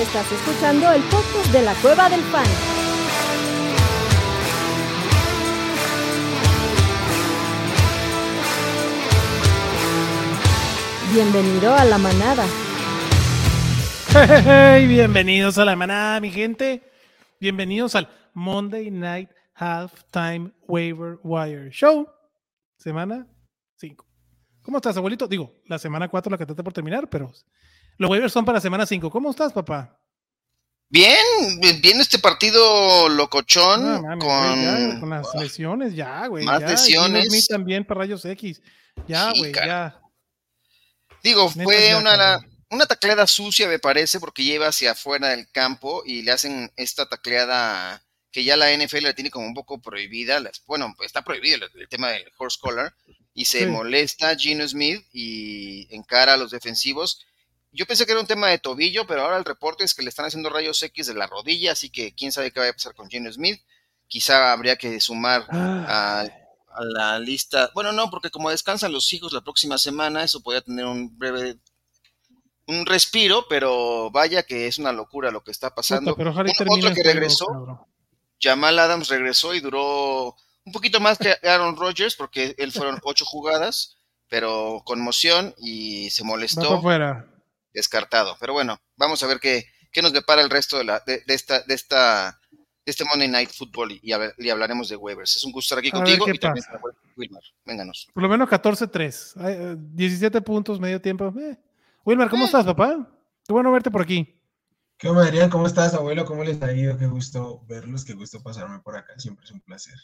Estás escuchando el podcast de la Cueva del Fan. Bienvenido a la manada. Hey, bienvenidos a la manada, mi gente. Bienvenidos al Monday Night Halftime Waiver Wire Show, semana 5. ¿Cómo estás, abuelito? Digo, la semana 4 la que trata por terminar, pero los waivers son para la semana 5. ¿Cómo estás, papá? Bien, bien este partido locochón No, con, güey, ya, con las lesiones, ya, güey. Más ya. lesiones. Smith también para rayos X. Ya, Sí, güey, cara. ya. Digo, fue una, una tacleada sucia, me parece, porque lleva hacia afuera del campo y le hacen esta tacleada que ya la NFL la tiene como un poco prohibida. las- Bueno, está prohibido el, el tema del horse collar y se Sí. molesta Gino Smith y encara a los defensivos. Yo pensé que era un tema de tobillo, pero ahora el reporte es que le están haciendo rayos X de la rodilla, así que quién sabe qué vaya a pasar con Gino Smith. Quizá habría que sumar Ah, a, a la lista. Bueno, no, porque como descansan los hijos la próxima semana, eso podría tener un breve un respiro, pero vaya que es una locura lo que está pasando. pero Un- otro que regresó. Jamal Adams regresó y duró un poquito más que Aaron Rodgers, porque él fueron ocho jugadas, pero conmoción y se Va molestó, afuera. Descartado. Pero bueno, vamos a ver qué, qué nos depara el resto de, la, de, de esta, de esta de este Monday Night Football y, y hab- y hablaremos de waivers. Es un gusto estar aquí A contigo y también Wilmar. Vénganos. Por lo menos 14-3. Ay, eh, 17 puntos, medio tiempo. Eh. Wilmar, ¿cómo Eh. estás, papá? Qué bueno verte por aquí. ¿Qué onda, Adrián? ¿Cómo estás, abuelo? ¿Cómo les ha ido? Qué gusto verlos, qué gusto pasarme por acá. Siempre es un placer.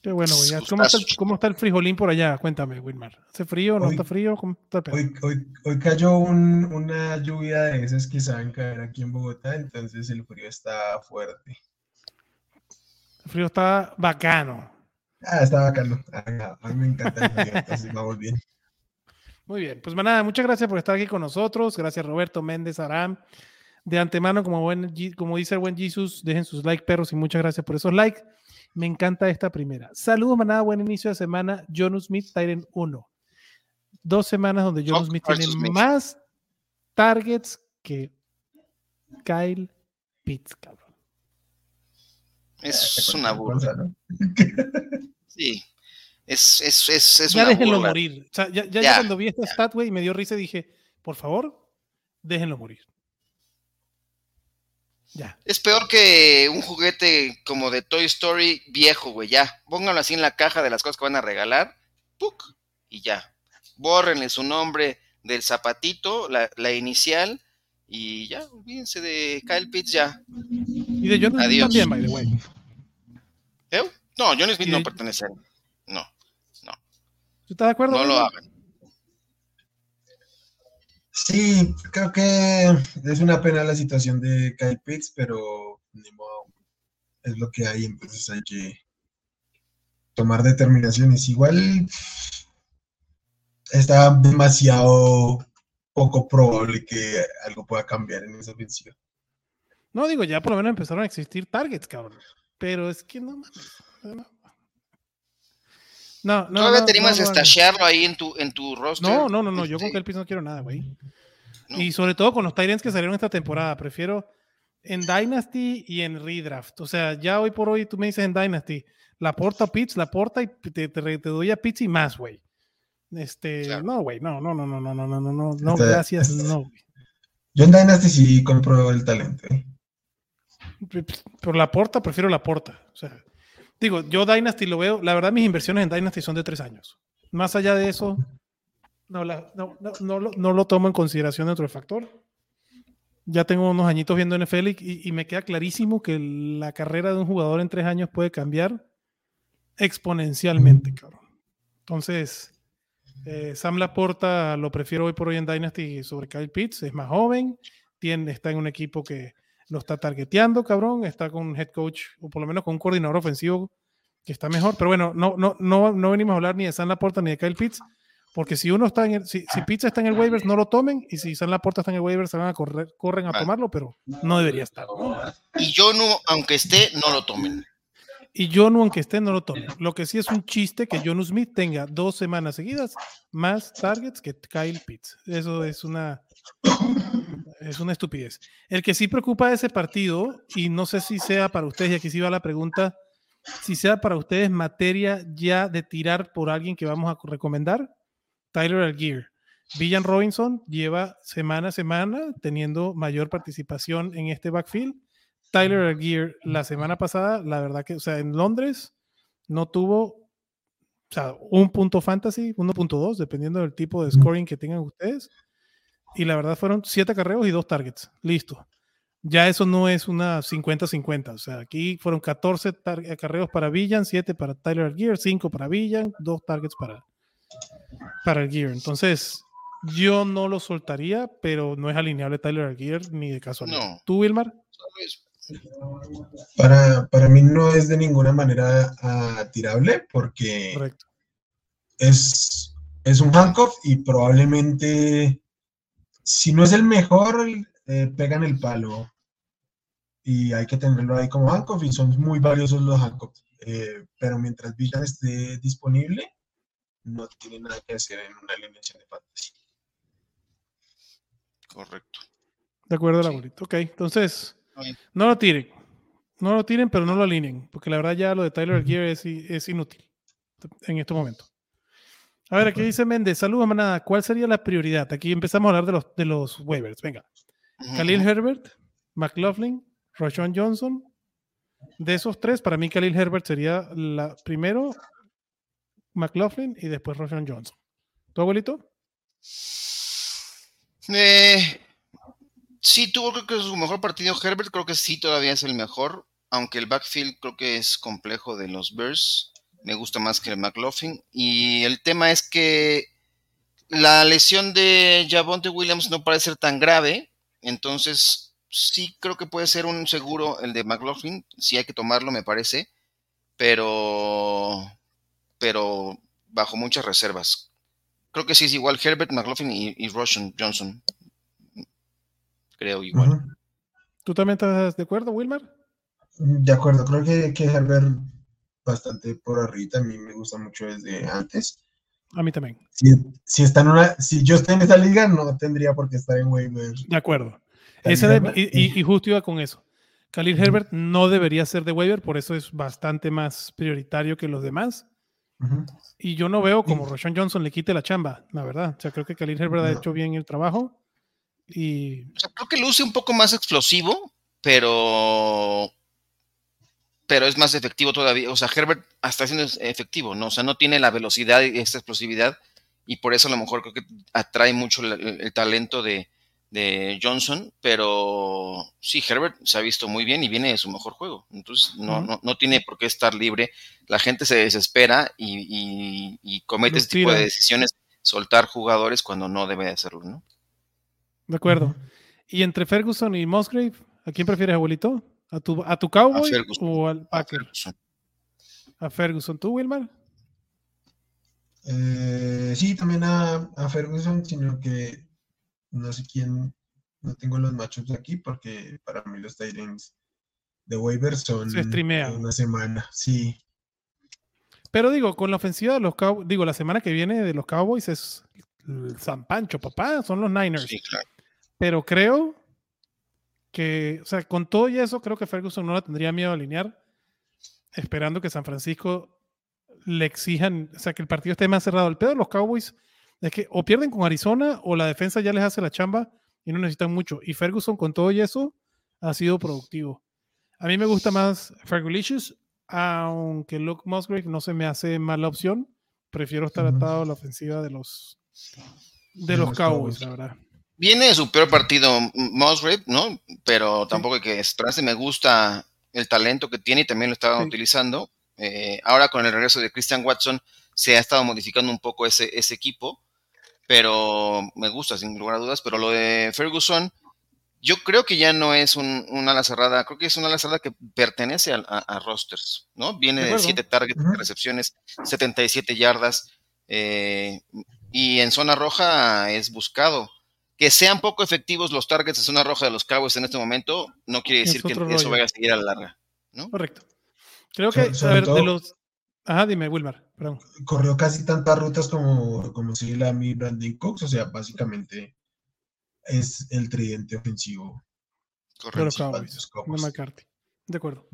Qué bueno, güey. ¿Cómo está. ¿Cómo está el frijolín por allá? Cuéntame, Wilmar. ¿Hace frío? ¿No Hoy- está frío? ¿Cómo está el? Hoy, hoy, hoy cayó un- una lluvia de esas que saben caer aquí en Bogotá, entonces el frío está fuerte. El frío está bacano. Ah, está bacano. Ah, A mí me encanta el frío, entonces vamos bien. Muy bien, pues nada, muchas gracias por estar aquí con nosotros. Gracias Roberto Méndez Aram. De antemano, como, buen, como dice el buen Jesus, dejen sus like, perros, y muchas gracias por esos likes. Me encanta esta primera. Saludos, manada, buen inicio de semana. John Smith, Tyren 1. Dos semanas donde John Smith tiene Smith. más targets que Kyle Pitts, cabrón. Es una burla. ¿no? Sí. Es, es, es, es ya una déjenlo burla. morir. O sea, ya, ya- ya Ya, cuando vi esta stat, güey, me dio risa y dije, por favor, déjenlo morir. Ya. Es peor que un juguete como de Toy Story viejo, güey. Ya. Pónganlo así en la caja de las cosas que van a regalar. ¡Puc! Y ya. Bórrenle su nombre del zapatito, la, la inicial. Y ya, olvídense de Kyle Pitts ya. Y de Smith Adiós. también, by the way. ¿Eh? No, John Smith no pertenece a él. No, ¿Tú estás de acuerdo? no lo hagan. Sí, creo que es una pena la situación de Kyle Pitts, pero ni modo, es lo que hay, entonces hay que tomar determinaciones. Igual está demasiado poco probable que algo pueda cambiar en esa ofensiva. No, digo, ya por lo menos empezaron a existir targets, cabrón. Pero es que no no, no. ¿Todavía no, animas no, a no, estashearlo ahí en tu, en tu roster? No, no, no, no. Yo con Este, Pitts no quiero nada, güey. no. Y sobre todo con los Tyrants que salieron esta temporada. Prefiero en Dynasty y en Redraft. O sea, ya hoy por hoy tú me dices en Dynasty, la porta Pitts, la porta y te, te, te doy a Pitts y más, güey. Este, Claro. no, güey, no, no, no, no, no, no, no, no, no, no, gracias, no, güey. Yo en Dynasty sí compro el talento. ¿eh? Por la porta, prefiero la porta. O sea, digo, yo Dynasty lo veo, la verdad mis inversiones en Dynasty son de tres años. Más allá de eso, no, no, no, no lo, no tomo en consideración dentro del factor. Ya tengo unos añitos viendo NFL y, y me queda clarísimo que la carrera de un jugador en tres años puede cambiar exponencialmente, cabrón. Entonces, eh, Sam Laporta lo prefiero hoy por hoy en Dynasty sobre Kyle Pitts. Es más joven, tiene, está en un equipo que lo está targeteando, cabrón. Está con un head coach, o por lo menos con un coordinador ofensivo que está mejor. Pero bueno, no, no, no, no venimos a hablar ni de Sam Laporta ni de Kyle Pitts, porque si uno está en el, si, si Pitts está en el waivers, no lo tomen, y si Sam Laporta está en el waivers, se van a correr, corren a tomarlo, pero no debería estar. ¿no? Y yo no, aunque esté, no lo tomen. Y Jonu, aunque esté, no lo tome. Lo que sí es un chiste que Jonu Smith tenga dos semanas seguidas más targets que Kyle Pitts. Eso es una. Es una estupidez. El que sí preocupa de ese partido, y no sé si sea para ustedes, y aquí sí va la pregunta, si sea para ustedes materia ya de tirar por alguien que vamos a recomendar, Tyler Algier. Villan Robinson lleva semana a semana teniendo mayor participación en este backfield. Tyler Algier la semana pasada, la verdad que, o sea, en Londres no tuvo, o sea, un punto fantasy, 1.2, dependiendo del tipo de scoring que tengan ustedes. Y la verdad fueron siete carreos y dos targets. Listo. Ya eso no es una 50-50. O sea, aquí fueron 14 carreos para Villan, 7 para Tyler Algier, 5 para Villan, 2 targets para, para Algier. Entonces, yo no lo soltaría, pero no es alineable Tyler Algier ni de casualidad. No. ¿Tú, Wilmar? Para, para mí no es de ninguna manera uh, tirable porque Es, es un handcuff y probablemente, si no es el mejor, eh, pegan el palo. Y hay que tenerlo ahí como handcuff y son muy valiosos los handcuffs. Eh, pero mientras Villan esté disponible, no tiene nada que hacer en una alineación de fantasy. Correcto. De acuerdo, la sí. Ok, entonces, no lo tiren. No lo tiren, pero no lo alineen, porque la verdad ya lo de Tyler Gear es, es inútil en este momento. A ver, aquí dice Méndez, saludos manada, ¿cuál sería la prioridad? Aquí empezamos a hablar de los, de los waivers, venga. Khalil Herbert, McLaughlin, Roshan Johnson. De esos tres, para mí Khalil Herbert sería la primero, McLaughlin y después Roshan Johnson. ¿Tu abuelito? Eh, sí, tuvo creo que su mejor partido Herbert, creo que sí todavía es el mejor, aunque el backfield creo que es complejo de los Bears, me gusta más que el McLaughlin. Y el tema es que la lesión de Javonte Williams no parece ser tan grave, entonces sí creo que puede ser un seguro el de McLaughlin, sí hay que tomarlo me parece, pero pero bajo muchas reservas. Creo que sí es igual Herbert, McLaughlin y, y Roshan Johnson. Creo igual. ¿Tú también estás de acuerdo, Wilmar? De acuerdo, creo que, que Herbert bastante por arriba, a mí me gusta mucho desde antes. A mí también. Si, si, está en una, si yo estoy en esa liga, no tendría por qué estar en waiver. De acuerdo. Ese de, y, y, justo iba con eso. Khalil Herbert no debería ser de waiver, por eso es bastante más prioritario que los demás. Y yo no veo como Roshan Johnson le quite la chamba, la verdad. O sea, creo que Khalil Herbert ha hecho bien el trabajo. Y... O sea, creo que luce un poco más explosivo, pero pero es más efectivo todavía. O sea, Herbert hasta siendo efectivo, ¿no? O sea, no tiene la velocidad y esta explosividad, y por eso a lo mejor creo que atrae mucho el, el talento de, de Johnson, pero sí, Herbert se ha visto muy bien y viene de su mejor juego. Entonces, no, no, no tiene por qué estar libre. La gente se desespera y, y, comete este tipo de decisiones, soltar jugadores cuando no debe de hacerlo, ¿no? De acuerdo. ¿Y entre Ferguson y Musgrave, a quién prefieres, abuelito? ¿A tu, a tu Cowboy o al Packer? A Ferguson. ¿A Ferguson? ¿Tú, Wilmar? Eh, sí, también a, a Ferguson, sino que no sé quién, no tengo los matchups aquí porque para mí los Titans de waiver son una semana, sí. Pero digo, con la ofensiva de los Cowboys, digo, la semana que viene de los Cowboys es San Pancho, papá, son los Niners. Sí, claro. Pero creo que, o sea, con todo y eso, creo que Ferguson no la tendría miedo a alinear, esperando que San Francisco le exijan, o sea, que el partido esté más cerrado. El pedo de los Cowboys es que o pierden con Arizona o la defensa ya les hace la chamba y no necesitan mucho. Y Ferguson con todo y eso ha sido productivo. A mí me gusta más Fergalicious, aunque Luke Musgrave no se me hace mala opción. Prefiero estar atado a la ofensiva de los de los Cowboys, la verdad. Viene de su peor partido Musgrave, ¿no? Pero tampoco hay que esperarse. Me gusta el talento que tiene y también lo estaban sí. utilizando. Eh, ahora con el regreso de Christian Watson se ha estado modificando un poco ese, ese equipo pero me gusta sin lugar a dudas. Pero lo de Ferguson, yo creo que ya no es un, un ala cerrada, creo que es una ala cerrada que pertenece a, a, a rosters, ¿no? Viene de 7 targets, uh -huh. recepciones, 77 yardas, eh, y en zona roja es buscado. Que sean poco efectivos los targets en zona roja de los Cowboys en este momento, no quiere decir que rollo. eso vaya a seguir a la larga, ¿no? Correcto. Creo que, so, a ver, todo, de los... Ajá, dime, Wilmar, perdón. Corrió casi tantas rutas como, como si la mi Brandon Cooks, o sea, básicamente es el tridente ofensivo. de los Correcto. de Cowboys, los de Cowboys. McCarthy. De acuerdo.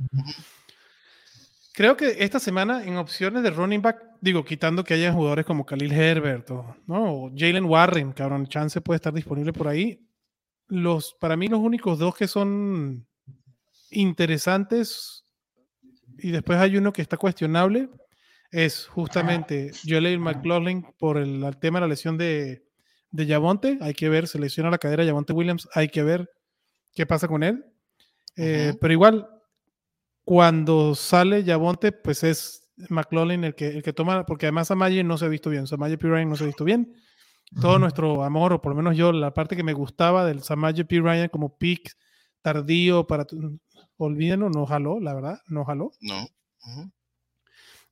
Creo que esta semana en opciones de running back, digo, quitando que haya jugadores como Khalil Herbert o, ¿no? o Jalen Warren, cabrón, chance puede estar disponible por ahí. Los, para mí los únicos dos que son interesantes y después hay uno que está cuestionable es justamente Joel McLaughlin por el, el tema de la lesión de, de Yavonte. Hay que ver, se lesiona la cadera Yavonte Williams, hay que ver qué pasa con él. Eh, Ujú. Pero igual, cuando sale Yavonte, pues es McLaughlin el que, el que toma, porque además Samaje no se ha visto bien, Samaje P. Ryan no se ha visto bien. Todo Ujú. nuestro amor, o por lo menos yo, la parte que me gustaba del Samaje P. Ryan como pick tardío para... Olvídenlo, no jaló, la verdad, no jaló. No. Ujú.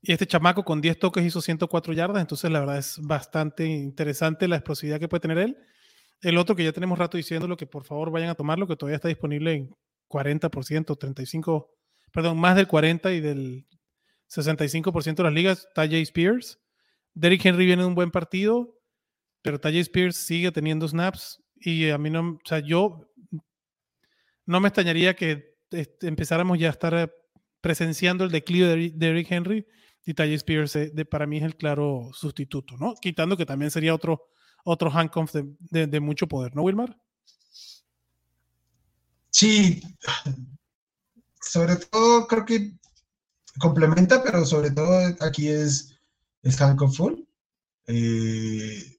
Y este chamaco con 10 toques hizo 104 yardas, entonces la verdad es bastante interesante la explosividad que puede tener él. El otro que ya tenemos rato diciéndolo, que por favor vayan a tomarlo, que todavía está disponible en 40%, 35%, perdón, más del 40% y del 65% de las ligas, Tajay Spears. Derrick Henry viene de un buen partido, pero Tajay Spears sigue teniendo snaps y a mí no, o sea, yo no me extrañaría que este, empezáramos ya a estar presenciando el declive de Derrick- Henry y Tajay Spears eh, de, para mí es el claro sustituto, ¿no? Quitando que también sería otro, otro handcuff de- de mucho poder, ¿no, Wilmar? Sí, sobre todo creo que complementa, pero sobre todo aquí es, es full. Eh,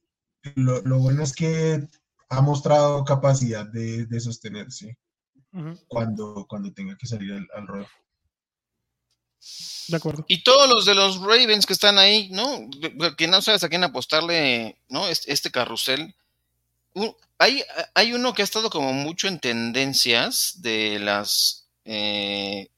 lo, lo bueno es que ha mostrado capacidad de, de sostenerse cuando, cuando tenga que salir al, al ruedo. De acuerdo. Y todos los de los Ravens que están ahí, ¿no? Que no sabes a quién apostarle, ¿no? Este, este carrusel. Un- hay, hay uno que ha estado como mucho en tendencias de las eh,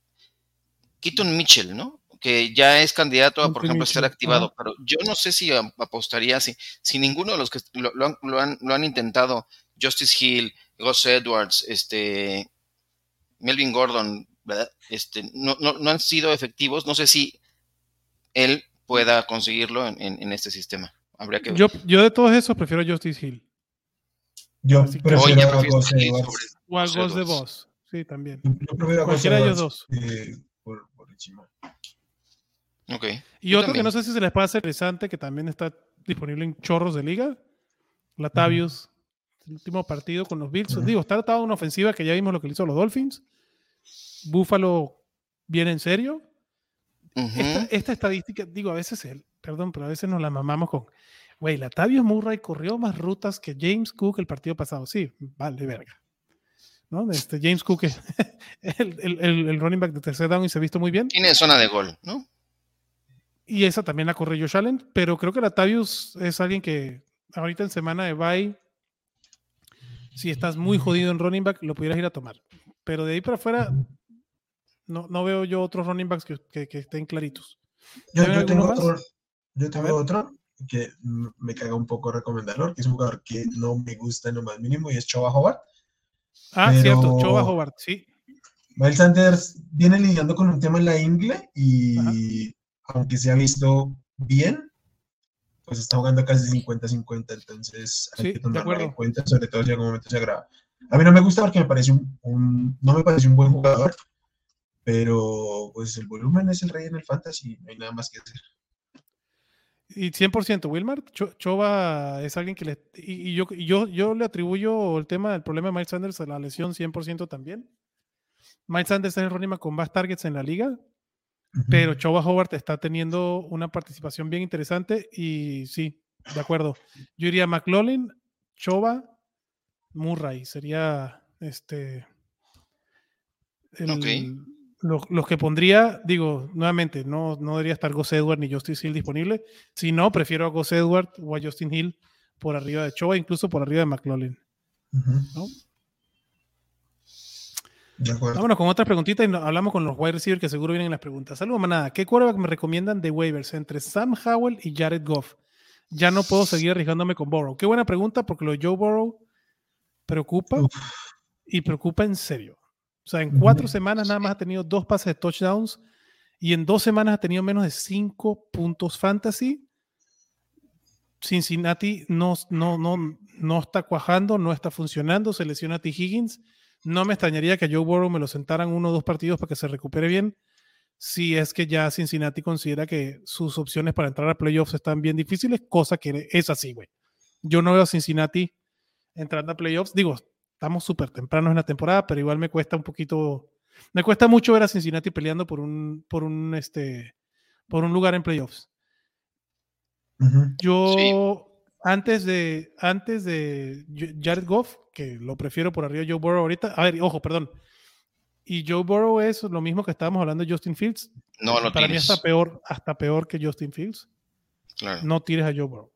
Keaton Mitchell, ¿no? Que ya es candidato a, por Keaton ejemplo, a ser activado, pero yo no sé si apostaría si, si ninguno de los que lo, lo han, lo han- lo han intentado, Justice Hill, Gus Edwards, este, Melvin Gordon, ¿verdad? Este, no, no, no han sido efectivos. No sé si él pueda conseguirlo en, en- en este sistema. Habría que ver. Yo, yo de todos esos prefiero Justice Hill Yo Así prefiero Oye, a Gus Edwards. o a Gus de Edwards. Sí, también. Yo Cualquiera de ellos dos. eh, por, por encima. Ok. Y Yo otro que no sé si se les puede hacer interesante, que también está disponible en chorros de liga, Latavius, el último partido con los Bills. Digo, está tratado una ofensiva que ya vimos lo que le hizo a los Dolphins. Buffalo viene en serio. Esta estadística, digo, a veces, el, perdón, pero a veces nos la mamamos con, güey, Latavius Murray corrió más rutas que James Cook el partido pasado. Sí, vale, verga. ¿No? Este, James Cook es el, el- el- el running back de tercer down y se ha visto muy bien. Tiene zona de gol, ¿no? Y esa también la corre Josh Allen, pero creo que Latavius es alguien que ahorita en semana de bye, si estás muy jodido en running back, lo pudieras ir a tomar. Pero de ahí para afuera, no, no veo yo otros running backs que, que- que estén claritos. Yo, ¿Tienen yo tengo otro, yo tengo otro que me caga un poco recomendarlo, que es un jugador que no me gusta en lo más mínimo y es Choba Howard. Ah, Pero- cierto, Choba Hobart, sí. Miles Sanders viene lidiando con un tema en la ingle y Ajá. aunque se ha visto bien, pues está jugando casi 50-50, entonces hay Sí, que tomarlo en cuenta, sobre todo si en algún momento se agrava. A mí no me gusta porque me parece un, un- no me parece un buen jugador, pero pues el volumen es el rey en el fantasy, no hay nada más que hacer. Y 100% Wilmar, Cho- Choba es alguien que le... Y, y yo, yo, yo le atribuyo el tema del problema de Miles Sanders a la lesión 100% también. Miles Sanders es el running back con más targets en la liga, pero Choba Howard está teniendo una participación bien interesante y sí, de acuerdo. Yo iría McLaughlin, Choba, Murray, sería este el- Ok. Lo- los que pondría, digo, nuevamente, no, no debería estar Gus Edward ni Justin Hill disponible. Si no, prefiero a Gus Edward o a Justin Hill por arriba de Choba, incluso por arriba de McLaughlin. Ujú. ¿no? De. Vámonos con otras preguntitas y hablamos con los wide receivers que seguro vienen en las preguntas. Saludos, manada. ¿Qué quarterback me recomiendan de waivers entre Sam Howell y Jared Goff? Ya no puedo seguir arriesgándome con Burrow. Qué buena pregunta porque lo de Joe Burrow preocupa Uf. y preocupa en serio. O sea, en cuatro semanas nada más ha tenido dos pases de touchdowns y en dos semanas ha tenido menos de cinco puntos fantasy. Cincinnati no, no, no, no está cuajando, no está funcionando, se lesiona a T. Higgins. No me extrañaría que a Joe Burrow me lo sentaran uno o dos partidos para que se recupere bien. Si es que ya Cincinnati considera que sus opciones para entrar a playoffs están bien difíciles, cosa que es así, güey. Yo no veo a Cincinnati entrando a playoffs. Digo, estamos súper tempranos en la temporada, pero igual me cuesta un poquito, me cuesta mucho ver a Cincinnati peleando por un, por un, este, por un lugar en playoffs. Yo, antes de, antes de Jared Goff, que lo prefiero por arriba de Joe Burrow ahorita, a ver, ojo, perdón. Y Joe Burrow es lo mismo que estábamos hablando de Justin Fields. No, no Para mí hasta peor, hasta peor que Justin Fields. Claro. No tires a Joe Burrow.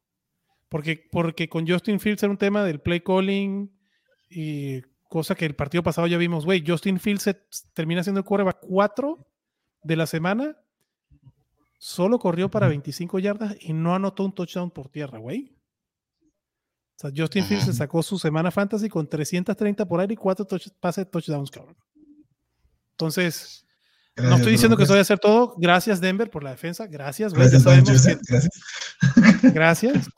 Porque, porque con Justin Fields era un tema del play calling y cosa que el partido pasado ya vimos, güey, Justin Fields se termina siendo el quarterback 4 de la semana solo corrió para 25 yardas y no anotó un touchdown por tierra, güey. O sea, Justin Fields se sacó su semana fantasy con 330 por aire y 4 pases touchdowns, cabrón. Entonces, no estoy diciendo que eso vaya a hacer todo. Gracias, Denver, por la defensa. Gracias, güey. Gracias, gracias. gracias.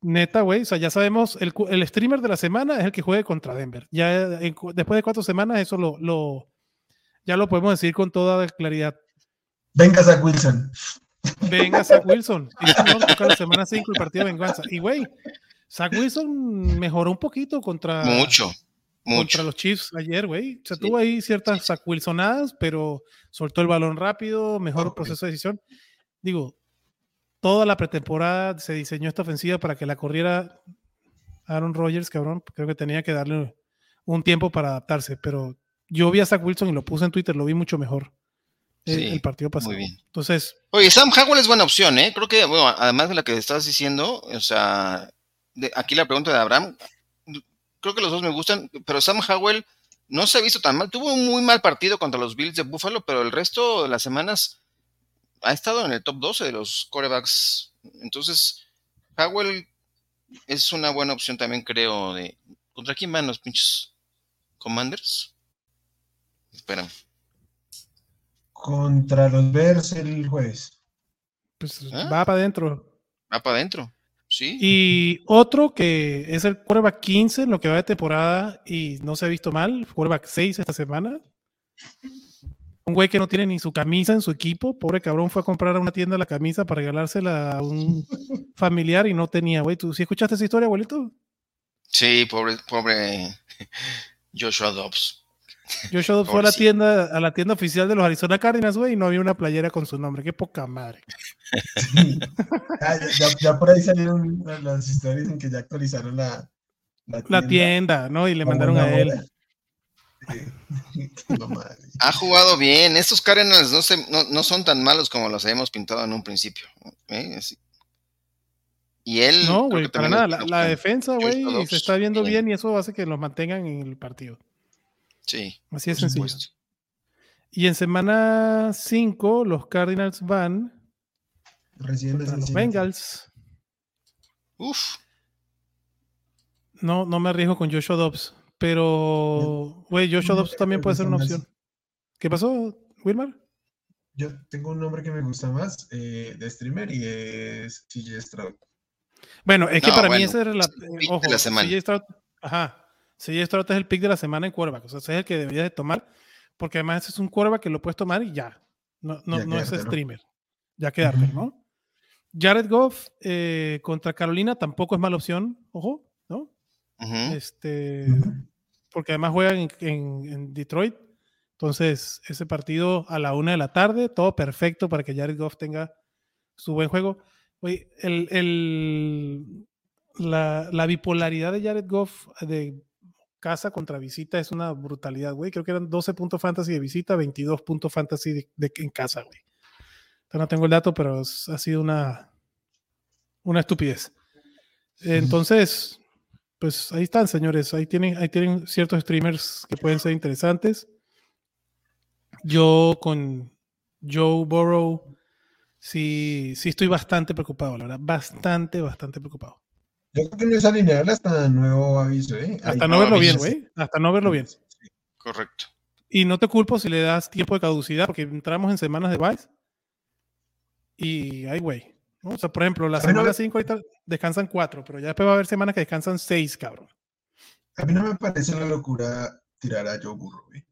Neta, güey. O sea, ya sabemos, el, el, streamer de la semana es el que juegue contra Denver. Ya después de cuatro semanas, eso lo, lo, ya lo podemos decir con toda claridad. Venga, Zach Wilson. Venga, Zach Wilson. Y no, toca la semana 5 el partido de venganza. Y, güey, Zach Wilson mejoró un poquito contra. Mucho. Mucho. Contra los Chiefs ayer, güey. O sea, sí. tuvo ahí ciertas Zach Wilsonadas, pero soltó el balón rápido, mejor okay. proceso de decisión. Digo, toda la pretemporada se diseñó esta ofensiva para que la corriera Aaron Rodgers, cabrón. Creo que tenía que darle un tiempo para adaptarse, pero yo vi a Zach Wilson y lo puse en Twitter, lo vi mucho mejor el, el partido pasado. Muy bien. Entonces. Oye, Sam Howell es buena opción, ¿eh? Creo que, bueno, además de la que estás diciendo, o sea, de, aquí la pregunta de Abraham, creo que los dos me gustan, pero Sam Howell no se ha visto tan mal. Tuvo un muy mal partido contra los Bills de Buffalo, pero el resto de las semanas ha estado en el top 12 de los corebacks. Entonces, Howell es una buena opción también, creo, de... ¿Contra quién van los pinches Commanders? Espera. Contra los Bears el jueves. Pues ¿Ah? va para adentro. Va para adentro. Sí. Y otro que es el quarterback 15 en lo que va de temporada y no se ha visto mal, quarterback 6 esta semana. Un güey que no tiene ni su camisa en su equipo, pobre cabrón, fue a comprar a una tienda la camisa para regalársela a un familiar y no tenía, güey. ¿Tú sí escuchaste esa historia, abuelito? Sí, pobre, pobre Joshua Dobbs. Joshua Dobbs fue a la tienda, a la tienda oficial de los Arizona Cardinals, güey, y no había una playera con su nombre. Qué poca madre. Sí. Ya, ya, ya, por ahí salieron las historias en que ya actualizaron la, la, tienda, la tienda ¿no? Y le mandaron a él. ha jugado bien. Estos Cardinals no, se, no, no, son tan malos como los habíamos pintado en un principio. ¿eh? Y él. No, güey, para nada. La, la defensa, güey, se está viendo bien. bien y eso hace que los mantengan en el partido. Sí. Así es sencillo. Supuesto. Y en semana 5, los Cardinals van. Recién los Bengals. Uf. No, no me arriesgo con Joshua Dobbs. Pero, güey, Joshua Dobbs también puede ser una opción. ¿Qué pasó, Wilmar? Yo tengo un nombre que me gusta más eh, de streamer y es CJ Stroud. Bueno, es que no, para bueno, mí ese era la. Eh, ojo, la semana. CJ Stroud. Ajá. CJ Stroud es el pick de la semana en quarterback. O sea, ese es el que deberías de tomar. Porque además es un quarterback que lo puedes tomar y ya. No, no, ya no es streamer. ¿no? Ya quedarte, uh -huh. ¿no? Jared Goff eh, contra Carolina tampoco es mala opción. Ojo, ¿no? Uh -huh. Este, uh -huh. Porque además juegan en, en, en, Detroit. Entonces, ese partido a la una de la tarde, todo perfecto para que Jared Goff tenga su buen juego. Oye, el, el, la, la, bipolaridad de Jared Goff de casa contra visita es una brutalidad, güey. Creo que eran 12 puntos fantasy de visita, 22 puntos fantasy de, de, en casa, güey. No tengo el dato, pero ha sido una, una estupidez. Entonces, pues ahí están, señores. Ahí tienen, ahí tienen ciertos streamers que pueden ser interesantes. Yo con Joe Burrow sí, sí estoy bastante preocupado, la verdad. Bastante, bastante preocupado. Yo creo que no es alineable hasta nuevo aviso, ¿eh? Hasta Hay no verlo bien, güey. Hasta no verlo bien. Correcto. Y no te culpo si le das tiempo de caducidad, porque entramos en semanas de Vice. Y, ay, güey. ¿No? O sea, por ejemplo, la A mí no semana me- 5 descansan 4, pero ya después va a haber semanas que descansan 6, cabrón. A mí no me parece una locura tirar a Joe Burrow, güey.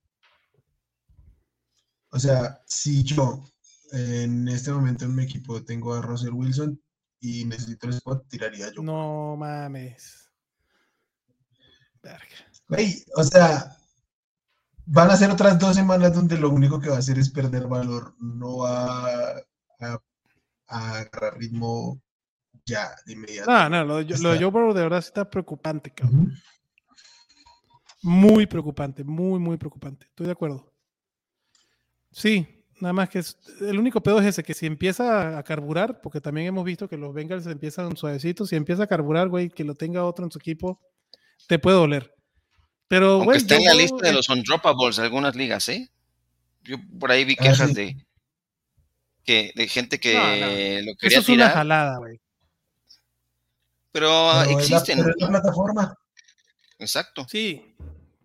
O sea, si yo en este momento en mi equipo tengo a Russell Wilson y necesito el spot, tiraría a Joe Burrow. No mames. Verga. Güey, o sea, van a ser otras dos semanas donde lo único que va a hacer es perder valor, no va a, a agarrar ritmo ya de inmediato. No, no, lo de, lo de Joe Burrow de verdad sí está preocupante, cabrón. Muy preocupante, muy, muy preocupante. Estoy de acuerdo. Sí, nada más que es- el único pedo es ese, que si empieza a carburar, porque también hemos visto que los Bengals empiezan suavecitos, si empieza a carburar, güey, que lo tenga otro en su equipo, te puede doler. Pero, Aunque güey, está en la lista de es- los undroppables de algunas ligas, ¿eh? Yo por ahí vi Ah, quejas sí. de que de gente que No, lo Eso quería es una jalada, güey. pero Pero es la- existen. pero es la plataforma. Exacto. Sí,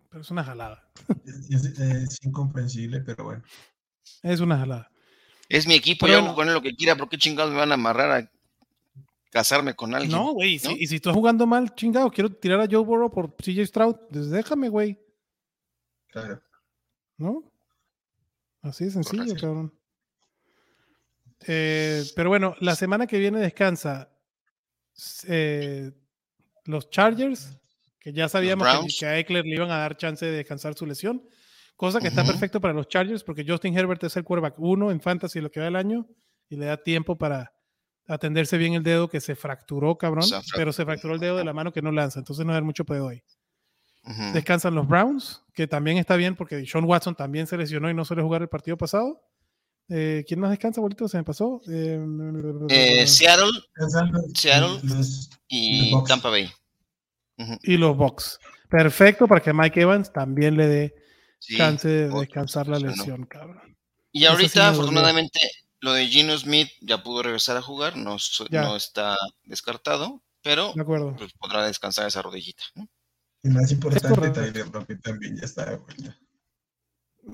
pero es una jalada. Es, es- es incomprensible, pero bueno. Es una jalada. Es mi equipo, Pero yo hago con él lo que quiera, ¿por qué chingados me van a amarrar a casarme con alguien? No, güey, y si estás jugando mal, chingado, quiero tirar a Joe Burrow por CJ Stroud, pues déjame, güey, Claro. ¿no? Así de sencillo, cabrón. Eh, pero bueno, la semana que viene descansa eh, los Chargers, que ya sabíamos que, a Eckler le iban a dar chance de descansar su lesión, cosa que está perfecto para los Chargers porque Justin Herbert es el quarterback uno en fantasy lo que va del año y le da tiempo para atenderse bien el dedo que se fracturó, cabrón, Se fracturó. pero se fracturó el dedo de la mano que no lanza, entonces no va a haber mucho pedo ahí. Descansan los Browns, que también está bien porque Sean Watson también se lesionó y no suele jugar el partido pasado. Eh, ¿Quién más descansa, bolito? Se me pasó. Eh, Eh, Seattle Seattle. y Los Bucks. Tampa Bay. Y los Bucks. Perfecto para que Mike Evans también le dé Sí, chance de otro descansar la lesión, cabrón. Y ahorita, afortunadamente, lo de Gino Smith ya pudo regresar a jugar, no, so- Ya. no está descartado, pero De acuerdo. pues, podrá descansar esa rodillita. ¿no? Y más importante. Tyler Lockett también ya está de vuelta.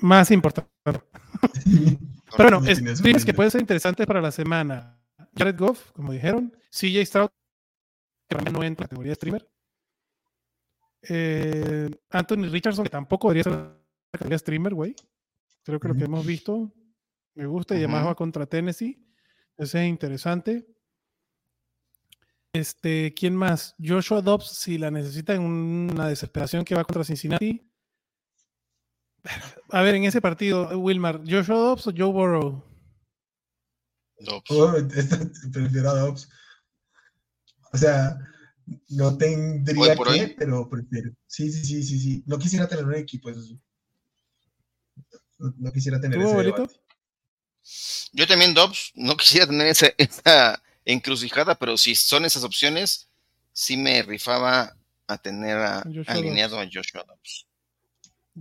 Más importante. Pero bueno, es, que pueden ser interesantes para la semana. Jared Goff, como dijeron. CJ Stroud, que también no entra en la categoría de streamer. Eh, Anthony Richardson, que tampoco debería ser en la categoría de streamer, güey. Creo que lo que hemos visto me gusta y además va contra Tennessee. Ese es interesante. Este, ¿quién más? Joshua Dobbs, si la necesita en una desesperación que va contra Cincinnati. A ver, en ese partido, Wilmar, ¿Joshua Dobbs o Joe Burrow? Dobbs. Oh, esta- prefiero a Dobbs. O sea, no tendría que, hoy. pero prefiero. Sí, sí, sí, sí, sí. No quisiera tener un equipo, eso sí. No, no quisiera tener ¿Tú, ese abuelito? debate. Yo también, Dobbs, no quisiera tener esa, esa encrucijada, pero si son esas opciones, sí me rifaba a tener a- alineado a Joshua Dobbs.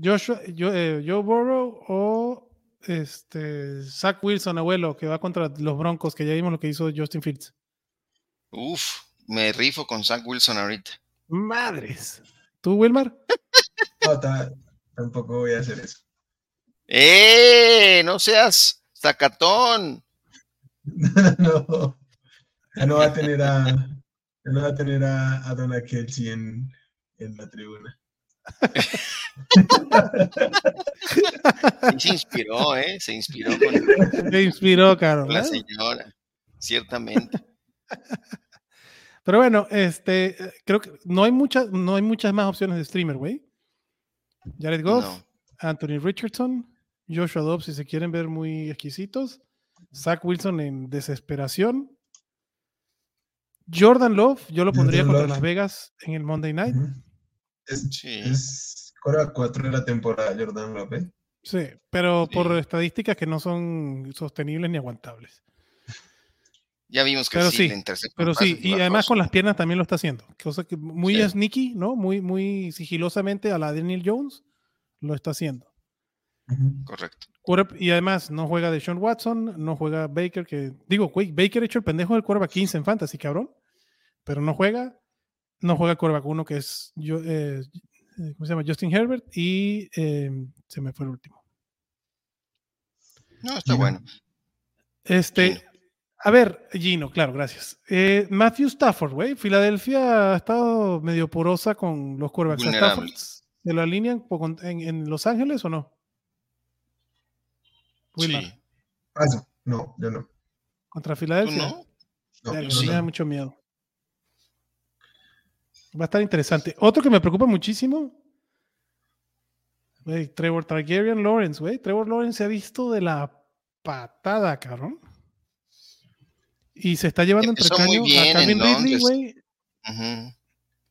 Joshua, yo, eh, Joe Burrow o este, Zach Wilson, abuelo, que va contra los Broncos, que ya vimos lo que hizo Justin Fields. Uf, me rifo con Zach Wilson ahorita. Madres. ¿Tú, Wilmar? No, ta- tampoco voy a hacer eso. ¡Eh! No seas sacatón. no, ya no va a tener a, ya no va a tener a, a Donna Kelsey en, en la tribuna. Se inspiró, ¿eh? Se inspiró con Me inspiró, Caro. la señora. Ciertamente. Pero bueno, este, creo que no hay muchas, no hay muchas más opciones de streamer, güey. Jared Goff, No. Anthony Richardson, Joshua Dobbs, si se quieren ver muy exquisitos, Zach Wilson en desesperación. Jordan Love, yo lo pondría Jordan contra Love. Las Vegas en el Monday Night. Es, Sí. es Cora 4 de la temporada, Jordan López. Sí, pero por estadísticas que no son sostenibles ni aguantables. Ya vimos que Pero sí, le Pero sí, y además con las piernas también lo está haciendo. Cosa que muy Sí. sneaky, ¿no? Muy, muy sigilosamente a la Daniel Jones lo está haciendo. Correcto. Y además no juega de Sean Watson, no juega Baker, que digo, Baker ha hecho el pendejo del quarterback 15 en fantasy, cabrón. Pero no juega, no juega el quarterback 1 que es, yo, eh, eh, ¿cómo se llama? Justin Herbert y eh, se me fue el último. No, está bueno. Este. A ver, Gino, claro, gracias. Eh, Matthew Stafford, güey. Filadelfia ha estado medio porosa con los quarterbacks. ¿A Stafford. ¿Se lo alinean en, en Los Ángeles o no? Sí. Paso. No, yo no. ¿Contra ¿Tú Filadelfia? no? Me da mucho miedo. Va a estar interesante. Otro que me preocupa muchísimo. güey, Trevor Targaryen Lawrence, güey. Trevor Lawrence se ha visto de la patada, cabrón. Y se está llevando entre Empezó muy caño a Calvin Ridley, güey.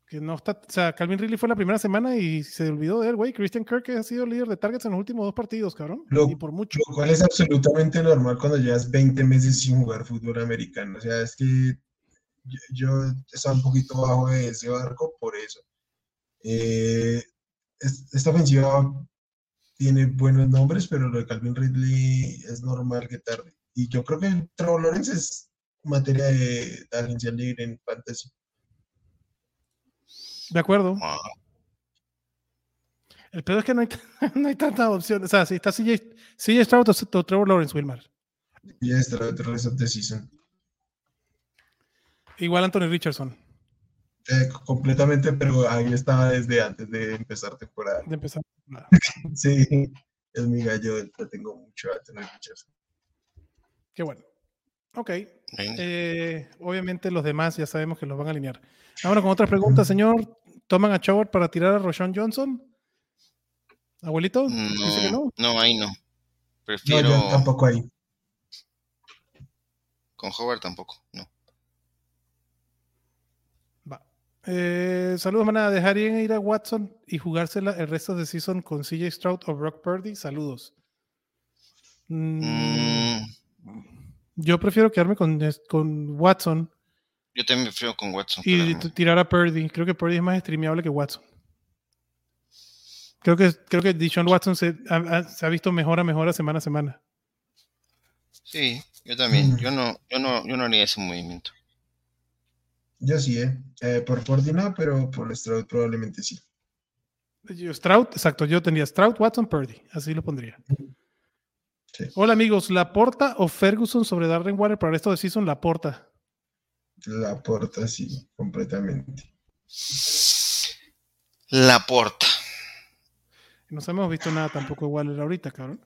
Que no está. O sea, Calvin Ridley fue la primera semana y se olvidó de él, güey. Christian Kirk ha sido líder de targets en los últimos dos partidos, cabrón. Lo- y por mucho. Lo cual es absolutamente normal cuando llevas 20 meses sin jugar fútbol americano. O sea, es que yo, yo estaba un poquito bajo de ese barco por eso. Eh, es- esta ofensiva tiene buenos nombres, pero lo de Calvin Ridley es normal que tarde. Y yo creo que Trevor Lawrence es materia de, de agencia libre en fantasy. De acuerdo. Ah, El peor es que no hay, no hay tantas opciones. O sea, si está CJ, CJ Stroud o, Trevor Lawrence, Wilmar. Este the rest of the season. Igual Anthony Richardson, Eh, completamente, pero ahí estaba desde antes de empezar temporada. de empezar. Nada. Sí, es mi gallo, le tengo mucho a tener Richardson. Qué bueno. Ok. eh, obviamente los demás ya sabemos que los van a alinear. Ahora con otras preguntas, señor. ¿Toman a Choward para tirar a Roshan Johnson? ¿Abuelito? Dice que No, no. no, ahí no. No, Prefiero yo tampoco ahí. con Howard tampoco, no. Va. Eh, saludos, manada. ¿Dejarían ir a Watson y jugársela el resto de season con CJ Stroud o Brock Purdy? Saludos. Mm, Mm, Yo prefiero quedarme con, con Watson yo también prefiero con Watson. y tirar a Purdy. Creo que Purdy es más streameable que Watson. Creo que, creo que Deshaun Watson se ha, ha- se ha visto mejor a mejor a semana a semana. Sí, yo también. Mm. Yo no, yo no, yo no haría ese movimiento. Yo sí, ¿eh? Eh, por Porty no, pero por Stroud probablemente sí. Yo, Stroud, exacto, yo tendría Stroud, Watson, Purdy. Así lo pondría. Sí. Hola amigos, ¿Laporta o Ferguson sobre Darren Waller para esto de season? Laporta. La porta sí, completamente. La porta. No hemos visto nada tampoco de Waller ahorita, cabrón.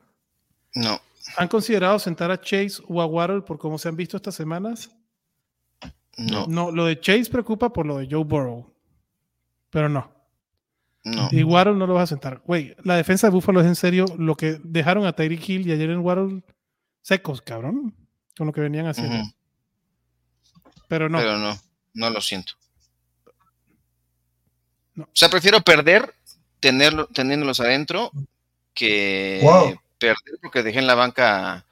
No. ¿Han considerado sentar a Chase o a Waddle por cómo se han visto estas semanas? No, No, lo de Chase preocupa por lo de Joe Burrow. Pero no. no. Y Waddle no lo vas a sentar. Güey, la defensa de Buffalo es en serio lo que dejaron a Tyreek Hill y ayer en Waddle secos, cabrón. Con lo que venían haciendo. Pero no. Pero no, no lo siento. No. O sea, prefiero perder tenerlo, teniéndolos adentro que Wow. perder porque dejé en la banca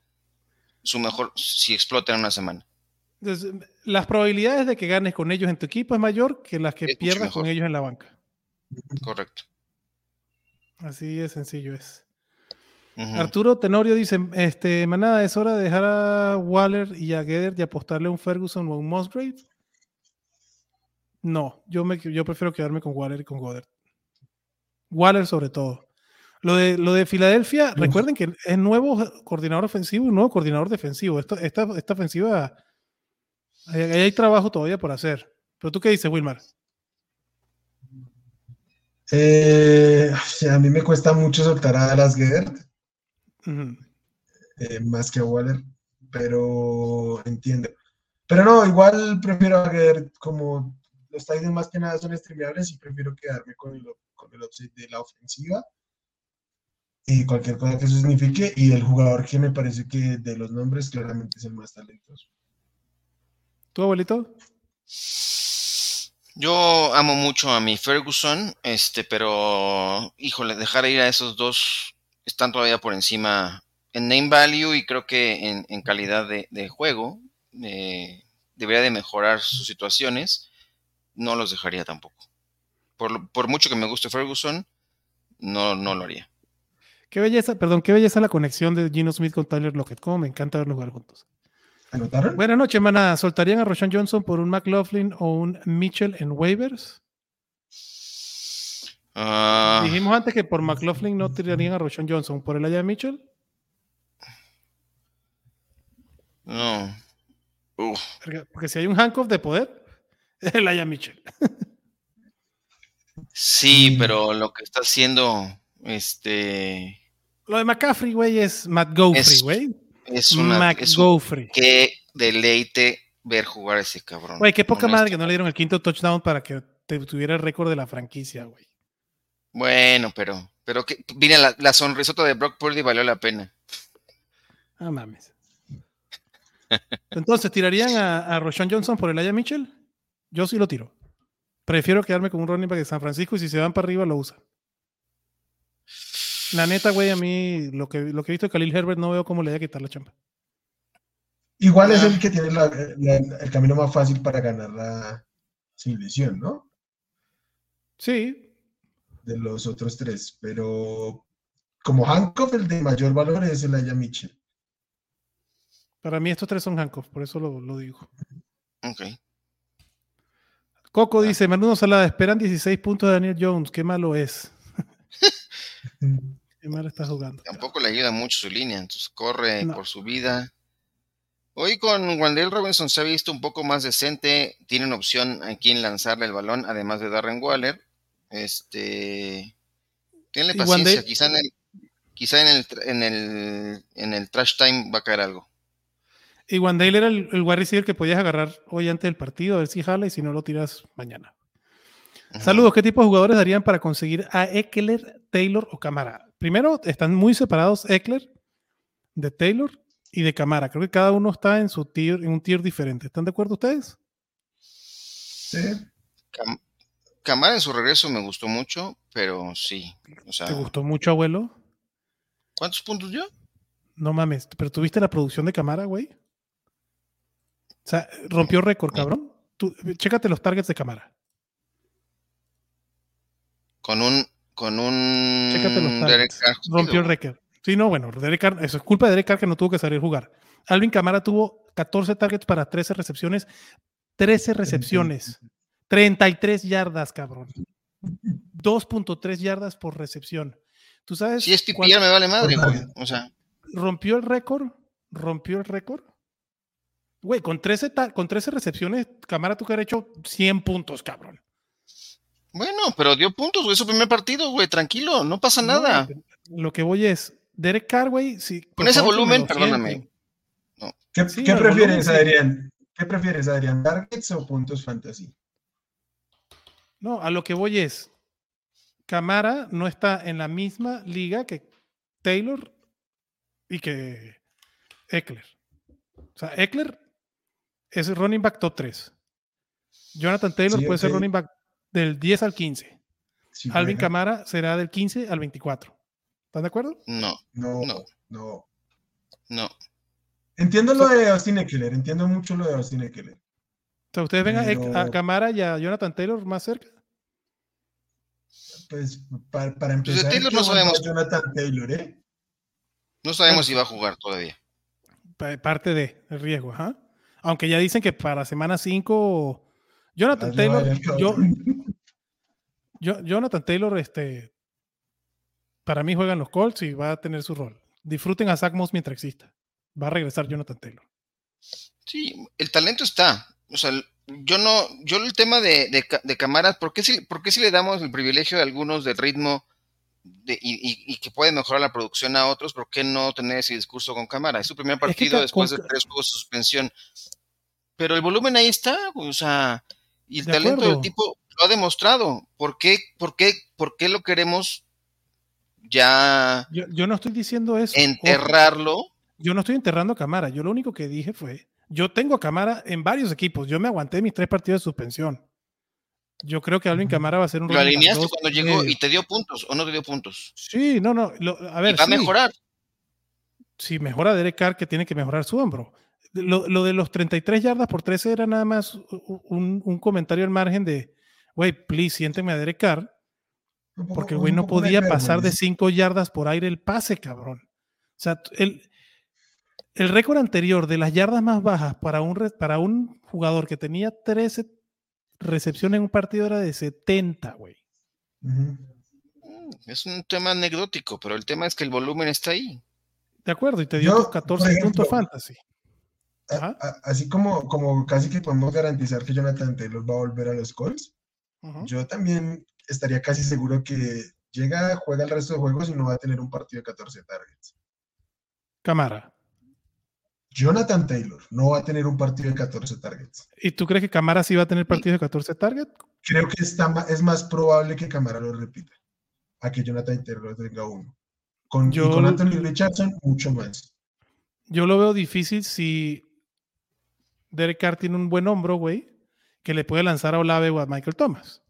su mejor si explota en una semana. Entonces, las probabilidades de que ganes con ellos en tu equipo es mayor que las que Es pierdas con ellos en la banca. Correcto. Así de sencillo es. Arturo Tenorio dice, este, manada, es hora de dejar a Waller y a Gedder y apostarle a un Ferguson o a un Musgrave. No, yo, me, yo prefiero quedarme con Waller y con Goddard. Waller sobre todo. Lo de, lo de Filadelfia, recuerden que es nuevo coordinador ofensivo y nuevo coordinador defensivo. Esto, esta, esta ofensiva, ahí hay trabajo todavía por hacer. Pero tú qué dices, Wilmar? Eh, a mí me cuesta mucho soltar a Dallas Ujú. eh, más que a Waller, pero entiendo. Pero no, igual prefiero a Gedert como los Titans más que nada son streameables y prefiero quedarme con el, con el de la ofensiva y cualquier cosa que eso signifique y el jugador que me parece que de los nombres claramente es el más talentoso. ¿Tu abuelito? Yo amo mucho a mi Ferguson, este, pero híjole, dejar ir a esos dos están todavía por encima en name value y creo que en, en calidad de, de juego eh, debería de mejorar sus situaciones. No los dejaría tampoco. Por, por mucho que me guste Ferguson, no, no lo haría. Qué belleza, perdón, qué belleza la conexión de Gino Smith con Tyler Lockett. Cómo me encanta verlos jugar juntos. ¿Anotaron? Buenas noches, manada. ¿Soltarían a Roshan Johnson por un McLaughlin o un Mitchell en waivers? Ah, Dijimos antes que por McLaughlin no tirarían a Roshan Johnson. ¿Por el allá de Mitchell? no. Porque- Porque si hay un handcuff de poder, es el Aya Mitchell. Sí, Mm. pero lo que está haciendo este Lo de McCaffrey, güey, es Matt Goffrey, Es güey. Es una un- qué deleite ver jugar a ese cabrón. Güey, qué poca Honesto. madre que no le dieron el quinto touchdown para que te- tuviera el récord de la franquicia, güey. Bueno, pero pero que mira la, la sonrisota de Brock Purdy valió la pena. Ah, mames. Entonces, ¿tirarían a, a Roshan Johnson por el Aya Mitchell? Yo sí lo tiro. Prefiero quedarme con un running back de San Francisco y si se van para arriba lo usan. La neta, güey, a mí lo que, lo que he visto de Khalil Herbert no veo cómo le voy a quitar la chamba. Igual es el que tiene la- la- el camino más fácil para ganarla sin lesión, ¿no? Sí, De los otros tres. Pero como handcuff, el de mayor valor es el Aya Mitchell. para mí estos tres son handcuffs, por eso lo, lo digo. Ok. Coco Ah. dice, Menudo Salada, esperan 16 puntos de Daniel Jones, qué malo es. Mal está jugando. Tampoco le ayuda mucho su línea, entonces corre No. por su vida. Hoy con Wandale Robinson se ha visto un poco más decente. Tienen opción a quien lanzarle el balón, además de Darren Waller. Este. Tiene paciencia, quizá en el. Quizá en el, en el en el trash time va a caer algo. Y Wandale era el, el wide receiver que podías agarrar hoy antes del partido, a ver si jala y si no lo tiras mañana. Saludos, ¿qué tipo de jugadores darían para conseguir a Eckler, Taylor o Camara? Primero, están muy separados Eckler de Taylor y de Camara. Creo que cada uno está en su tier, en un tier diferente. ¿Están de acuerdo ustedes? Sí. Cam- Camara en su regreso me gustó mucho, pero sí. O sea, ¿Te gustó mucho, abuelo? ¿cuántos puntos dio? No mames, pero tuviste la producción de Camara, güey. O sea, rompió récord, cabrón. Tú, chécate los targets de Camara. Con un. Con un. Derek. Carr Rompió el récord. Sí, no, bueno, Derek Carr- eso es culpa de Derek Carr que no tuvo que salir a jugar. Alvin Camara tuvo 14 targets para 13 recepciones. 13 recepciones. 33 yardas, cabrón. 2.3 yardas por recepción. ¿Tú sabes? Si es PPR cuánto- me vale madre, güey. O sea, rompió el récord, rompió el récord. Güey, con 13, ta- con 13 recepciones, Camara tuvo que haber hecho 100 puntos, cabrón. Bueno, pero dio puntos, güey. Es su primer partido, güey. Tranquilo, no pasa nada. Lo que voy es, Derek Carr, güey, si, Con ese favor, volumen, perdóname. ¿Qué, Sí, qué el prefieres, volumen. Adrián? ¿Qué prefieres, Adrián? ¿Targets o puntos fantasy? No, a lo que voy es, Camara no está en la misma liga que Taylor y que Eckler. O sea, Eckler es running back top 3. Jonathan Taylor Sí, puede ser running back del 10 al 15. Sí, Alvin. Camara será del 15 al 24. ¿Están de acuerdo? No, No, No. no. no. Entiendo lo de Austin Eckler, entiendo mucho lo de Austin Eckler. O sea, ustedes ven a a, Camara y a Jonathan Taylor más cerca. Pues para, para de empezar, Taylor ¿qué no sabemos. Jonathan Taylor, ¿eh? No sabemos si va a jugar todavía. Pa- Parte de el riesgo, ajá. Aunque ya dicen que para semana 5 Jonathan Taylor, yo, Jonathan Taylor, este, para mí juegan los Colts y va a tener su rol. Disfruten a Zach Moss mientras exista. Va a regresar Jonathan Taylor. Sí, el talento está. O sea, yo no, yo el tema de, de, de Camara, ¿por qué, si, ¿por qué si le damos el privilegio de algunos del ritmo de- y, y- y que puede mejorar la producción a otros? ¿Por qué no tener ese discurso con Camara? Es su primer partido después con de tres juegos de suspensión. Pero el volumen ahí está, o sea, y el De talento acuerdo. del tipo lo ha demostrado. ¿Por qué, por qué, por qué lo queremos ya Yo, yo no estoy diciendo eso. Enterrarlo? yo no estoy enterrando a Camara. Yo lo único que dije fue, yo tengo a Camara en varios equipos. Yo me aguanté mis tres partidos de suspensión. Yo creo que Alvin. Camara va a ser un Lo alineaste dos cuando llegó y te dio puntos o no te dio puntos. Sí, no, no. lo- a ver, y va sí. a mejorar. si mejora Derek Carr, que tiene que mejorar su hombro. Lo, lo de los 33 yardas por 13 era nada más un, un comentario al margen de, güey, please, siénteme a Derek Carr, porque el güey no podía pasar de ¿sí? 5 yardas por aire el pase, cabrón. O sea, el, el récord anterior de las yardas más bajas para un, re- para un jugador que tenía 13 recepciones en un partido era de 70, güey. Mm, Es un tema anecdótico, pero el tema es que el volumen está ahí. De acuerdo, y te dio Yo, tus por 14 ejemplo, puntos fantasy. A- Ajá. a- así como, como casi que podemos garantizar que Jonathan Taylor va a volver a los Colts, yo también estaría casi seguro que llega, juega el resto de juegos y no va a tener un partido de 14 targets. Camara. Jonathan Taylor no va a tener un partido de 14 targets. ¿Y tú crees que Camara sí va a tener partidos de 14 targets? Creo que está, es más probable que Camara lo repita a que Jonathan Taylor tenga uno. Con, y Yo- con Anthony Richardson, mucho más. Yo lo veo difícil si Derek Carr tiene un buen hombro, güey, que le puede lanzar a Olave o a Michael Thomas.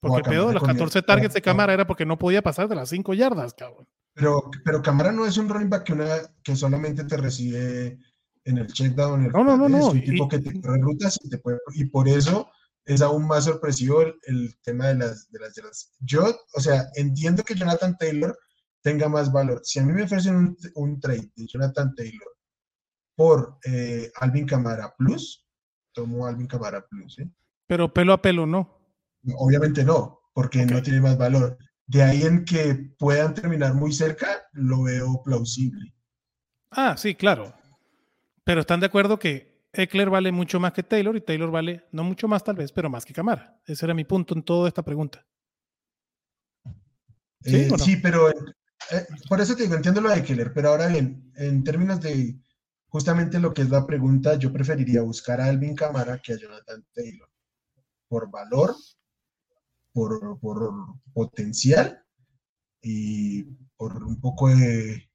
Porque el pedo de los con el- 14 targets de Camara era porque no podía pasar de las 5 yardas, cabrón. Pero, pero Camara no es un running back que, una, que solamente te recibe en el check down. No, no, no, no, Es un y- tipo que te corre rutas y te puede. Y por eso es aún más sorpresivo el, el tema de las, de las yardas. Yo, o sea, entiendo que Jonathan Taylor tenga más valor. Si a mí me ofrecen un, un trade de Jonathan Taylor por eh, Alvin Camara Plus, tomo Alvin Camara Plus. ¿eh? Pero pelo a pelo no. Obviamente no, porque no tiene más valor. De ahí en que puedan terminar muy cerca, lo veo plausible. Ah, sí, claro. Pero están de acuerdo que Eckler vale mucho más que Taylor y Taylor vale, no mucho más tal vez, pero más que Camara. Ese era mi punto en toda esta pregunta. ¿Sí Eh, no? sí, pero eh, por eso te digo, entiendo lo de Keller, pero ahora bien, en términos de justamente lo que es la pregunta, yo preferiría buscar a Alvin Camara que a Jonathan Taylor. Por valor, por, por potencial y por un poco de,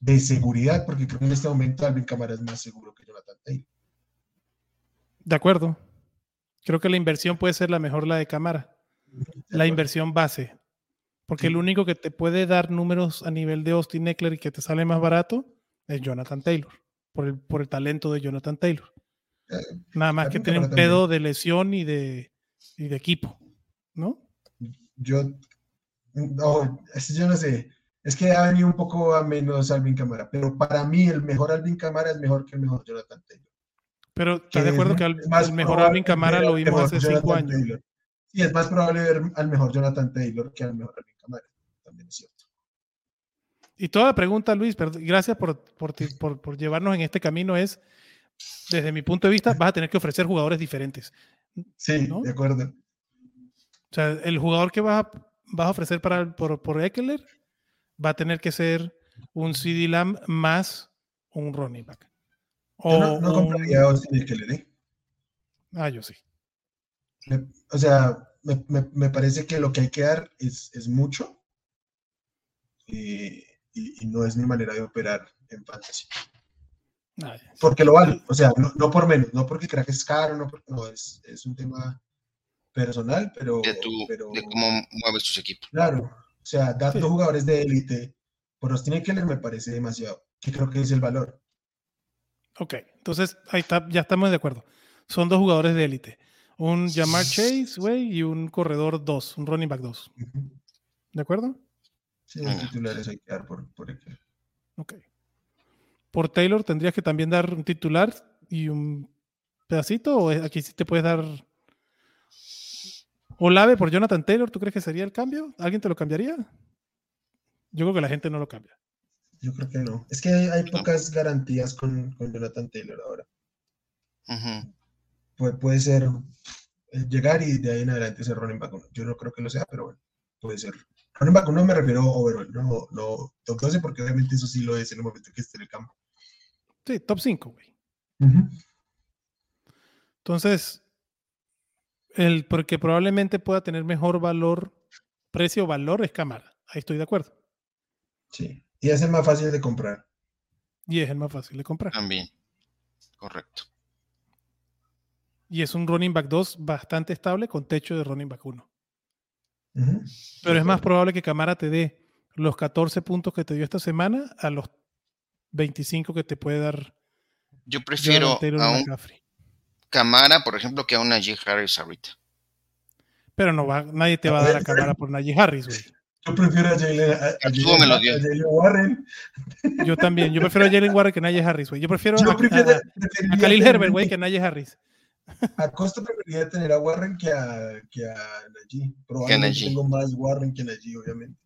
de seguridad, porque creo que en este momento Alvin Camara es más seguro que Jonathan Taylor. De acuerdo. Creo que la inversión puede ser la mejor la de Camara. La inversión base. Porque el único que te puede dar números a nivel de Austin Eckler y que te sale más barato es Jonathan Taylor. Por el, por el talento de Jonathan Taylor. Eh, Nada más que tiene un pedo de lesión y de, y de equipo. ¿No? Yo, no, es- yo no sé, es que ha venido un poco a menos Alvin Camara, pero para mí el mejor Alvin Camara es mejor que el mejor Jonathan Taylor. Pero ¿estás de acuerdo que al- más el mejor Alvin Camara lo vimos hace cinco Jonathan años? Taylor. Sí, es más probable ver al mejor Jonathan Taylor que al mejor Alvin Camara, también es cierto. Y toda la pregunta, Luis, perd- gracias por, por, ti- por- por llevarnos en este camino, es, desde mi punto de vista, vas a tener que ofrecer jugadores diferentes. Sí, ¿No? de acuerdo. O sea, el jugador que vas a, vas a ofrecer para, por, por Eckler va a tener que ser un CD Lamb más un running back. O Yo no, no un- compraría a Austin Eckler, ¿eh? Ah, yo sí. Me- o sea, me, me- me parece que lo que hay que dar es, es mucho eh, y, y no es mi manera de operar en fantasy. Porque lo vale, o sea, no, no por menos, no porque crea que es caro, no, por- no, es, es un tema personal, pero, De, tu, pero de cómo mueves tus equipos. claro, o sea, dar Sí. dos jugadores de élite por Austin Eckler me parece demasiado, que creo que es el valor. Ok, entonces ahí está, ya estamos de acuerdo. Son dos jugadores de élite. Un Jamar Chase, güey, y un corredor 2, un running back 2. Ujú. ¿De acuerdo? Sí, los titulares hay que dar por, por Eckler. Ok. Por Taylor tendrías que también dar un titular y un pedacito, o aquí sí te puedes dar. Olave por Jonathan Taylor, ¿tú crees que sería el cambio? ¿Alguien te lo cambiaría? Yo creo que la gente no lo cambia. Yo creo que no. Es que hay, hay pocas garantías con, con Jonathan Taylor ahora. Puede, puede ser eh, llegar y de ahí en adelante ser running back. Yo no creo que lo sea, pero bueno, puede ser. Running back uno me refiero a overall, no, no top 12, porque obviamente eso sí lo es en el momento que esté en el campo. Sí, top 5, güey. Entonces, el porque probablemente pueda tener mejor valor, precio-valor es Camara. Ahí estoy de acuerdo. Sí. Y es el más fácil de comprar. Y es el más fácil de comprar. También. Correcto. Y es un running back 2 bastante estable con techo de running back 1. Pero es más probable que Camara te dé los 14 puntos que te dio esta semana a los 25 que te puede dar Yo prefiero a un McCaffrey. Camara, por ejemplo, que a un Najee Harris ahorita. Pero no va, nadie te va a dar a Camara por Najee Harris, güey. Yo prefiero a Jalen, a, a a Warren. Yo también. Yo prefiero a Jalen Warren que Najee Harris, güey. Yo prefiero Yo a, prefiero- a- a Khalil Herbert, güey, que a Najee Harris. A costo preferiría tener a Warren que a, que a Najee. Probablemente tengo más Warren que Najee, obviamente.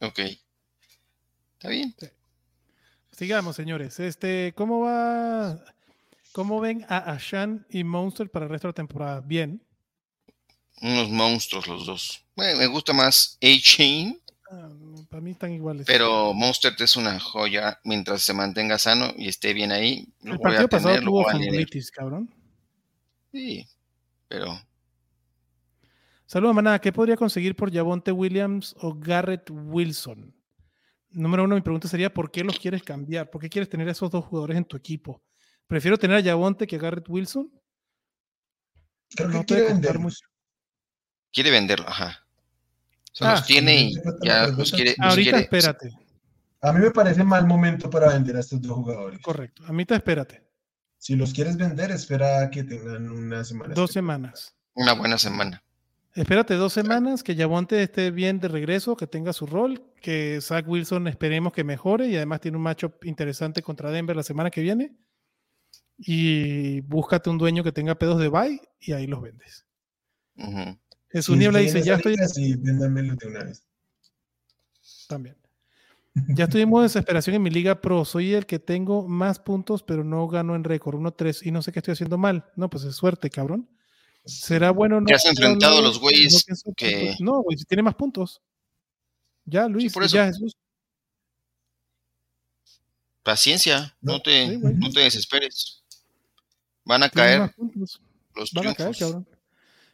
Ok. Está bien. Sigamos, señores. Este, ¿cómo va? ¿Cómo ven a Ashan y Monster para el resto de la temporada? Bien. Unos monstruos los dos. Bueno, me gusta más A-Chain, Ah, para mí están iguales. pero Monster es una joya mientras se mantenga sano y esté bien ahí. Lo el voy a partido pasado tener, lo tuvo cabrón. Sí, pero Saludos, manada. ¿Qué podría conseguir por Javonte Williams o Garrett Wilson? Número uno, mi pregunta sería: ¿por qué los quieres cambiar? ¿Por qué quieres tener a esos dos jugadores en tu equipo? ¿Prefiero tener a Javonte que a Garrett Wilson? Creo No te quiere voy a contar vender. mucho. quiere venderlo, ajá. O sea, Ah, los tiene y ya los quiere. los Ahorita quiere- espérate. A mí me parece mal momento para vender a estos dos jugadores. Correcto. A mitad espérate. Si los quieres vender, espera que tengan una semana. Dos semanas. Una buena semana. Espérate dos semanas, que Javonte esté bien de regreso, que tenga su rol, que Zach Wilson esperemos que mejore y además tiene un matchup interesante contra Denver la semana que viene. Y búscate un dueño que tenga pedos de buy y ahí los vendes. Ujú. Jesús Niebla dice, ya estoy Sí, véndamelo de una vez. también. Ya estoy en modo de desesperación en mi liga pro. Soy el que tengo más puntos, pero no gano en récord 1-3 y no sé qué estoy haciendo mal. No, pues es suerte, cabrón. ¿Será bueno no? ¿Te has enfrentado a los güeyes no que- No, güey, si tiene más puntos. Ya, Luis, por eso. ya, Jesús. Paciencia, no No, te, sí, no te desesperes. Van a caer los Van a caer, triunfos. cabrón.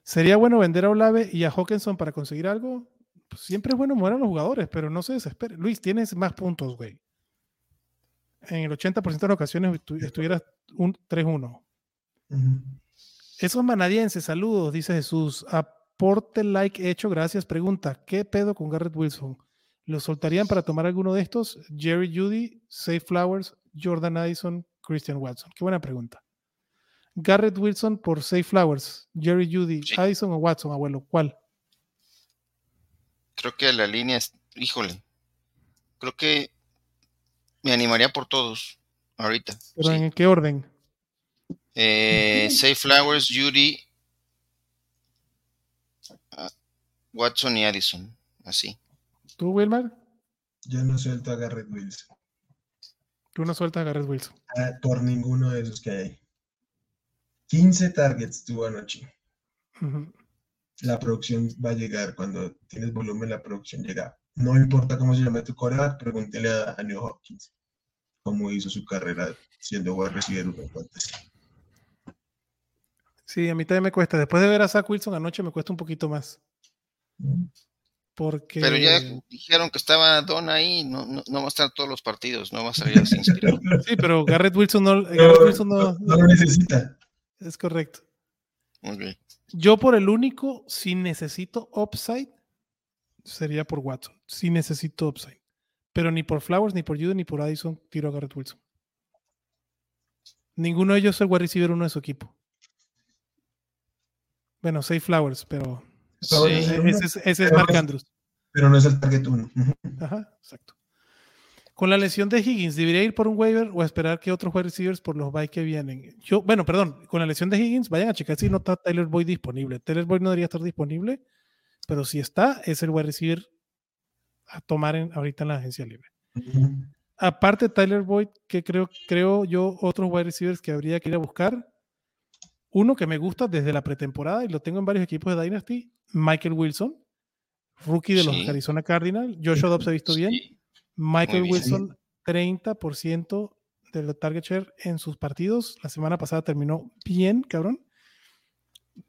¿Sería bueno vender a Olave y a Hawkinson para conseguir algo? Pues siempre es bueno mover a los jugadores, pero no se desespere. Luis, tienes más puntos, güey. En el 80% de las ocasiones estu- estuvieras un 3-1. Ujú. Esos manadienses, saludos, dice Jesús. Aporte like hecho, gracias. Pregunta, ¿qué pedo con Garrett Wilson? ¿Lo soltarían para tomar alguno de estos? Jerry Judy, Safe Flowers, Jordan Addison, Christian Watson. Qué buena pregunta. Garrett Wilson por Safe Flowers, Jerry Judy, Sí. Addison o Watson, abuelo. ¿Cuál? Creo que la línea es, híjole, creo que me animaría por todos ahorita. ¿Pero sí. en qué orden? Eh, Safe Flowers, Judy, Watson y Addison, así. ¿Tú, Wilmar? Yo no suelto a Garrett Wilson. Tú no sueltas a Garrett Wilson. Ah, por ninguno de esos que hay. 15 targets tuvo anoche. Ujú. La producción va a llegar. Cuando tienes volumen, la producción llega. No importa cómo se llame tu coreback, pregúntele a, New Hopkins cómo hizo su carrera siendo wide receiver uno fantasy. Sí, a mí también me cuesta. Después de ver a Zach Wilson anoche me cuesta un poquito más. Porque... Pero ya dijeron que estaba Don ahí, no, no, no va a estar todos los partidos, no va a salir así inspirado. Sí, pero Garrett Wilson no, No, Garrett Wilson no- no- no lo necesita. es correcto. Ok. Yo por el único, si necesito upside, sería por Watson. Si necesito upside. Pero ni por Flowers, ni por Jude, ni por Addison tiro a Garrett Wilson. Ninguno de ellos es el wide receiver uno de su equipo. Bueno, Safe Flowers, pero Sí. ese, es- ese es Mark Andrews. Pero no es el target uno. Ajá, exacto. Con la lesión de Higgins, ¿debería ir por un waiver o esperar que otros wide receivers por los bye que vienen? Yo, bueno, perdón, con la lesión de Higgins, vayan a checar si no está Tyler Boyd disponible. Tyler Boyd no debería estar disponible, pero si está, es el wide receiver a tomar en- ahorita en la agencia libre. Ujú. Aparte de Tyler Boyd, que creo, creo yo otros wide receivers que habría que ir a buscar. Uno que me gusta desde la pretemporada y lo tengo en varios equipos de Dynasty, Michael Wilson, rookie de los Sí. Arizona Cardinals. Joshua Dobbs ha visto bien. Michael. Wilson, 30% del target share en sus partidos. La semana pasada terminó bien, cabrón.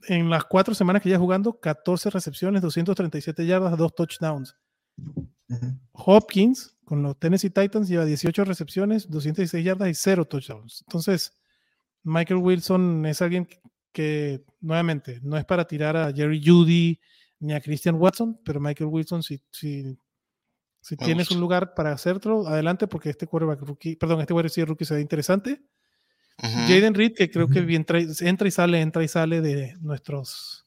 En las cuatro semanas que ya jugando, 14 recepciones, 237 yardas, dos touchdowns. Ujú. Hopkins, con los Tennessee Titans, lleva 18 recepciones, 216 yardas y cero touchdowns. Entonces, Michael Wilson es alguien que, nuevamente, no es para tirar a Jerry Judy ni a Christian Watson, pero Michael Wilson, si, si, si Me tienes gusta. un lugar para hacerlo, adelante, porque este quarterback rookie, perdón, este wide receiver rookie se ve interesante. Jaden Reed, que creo que bien trae- entra y sale, entra y sale de nuestras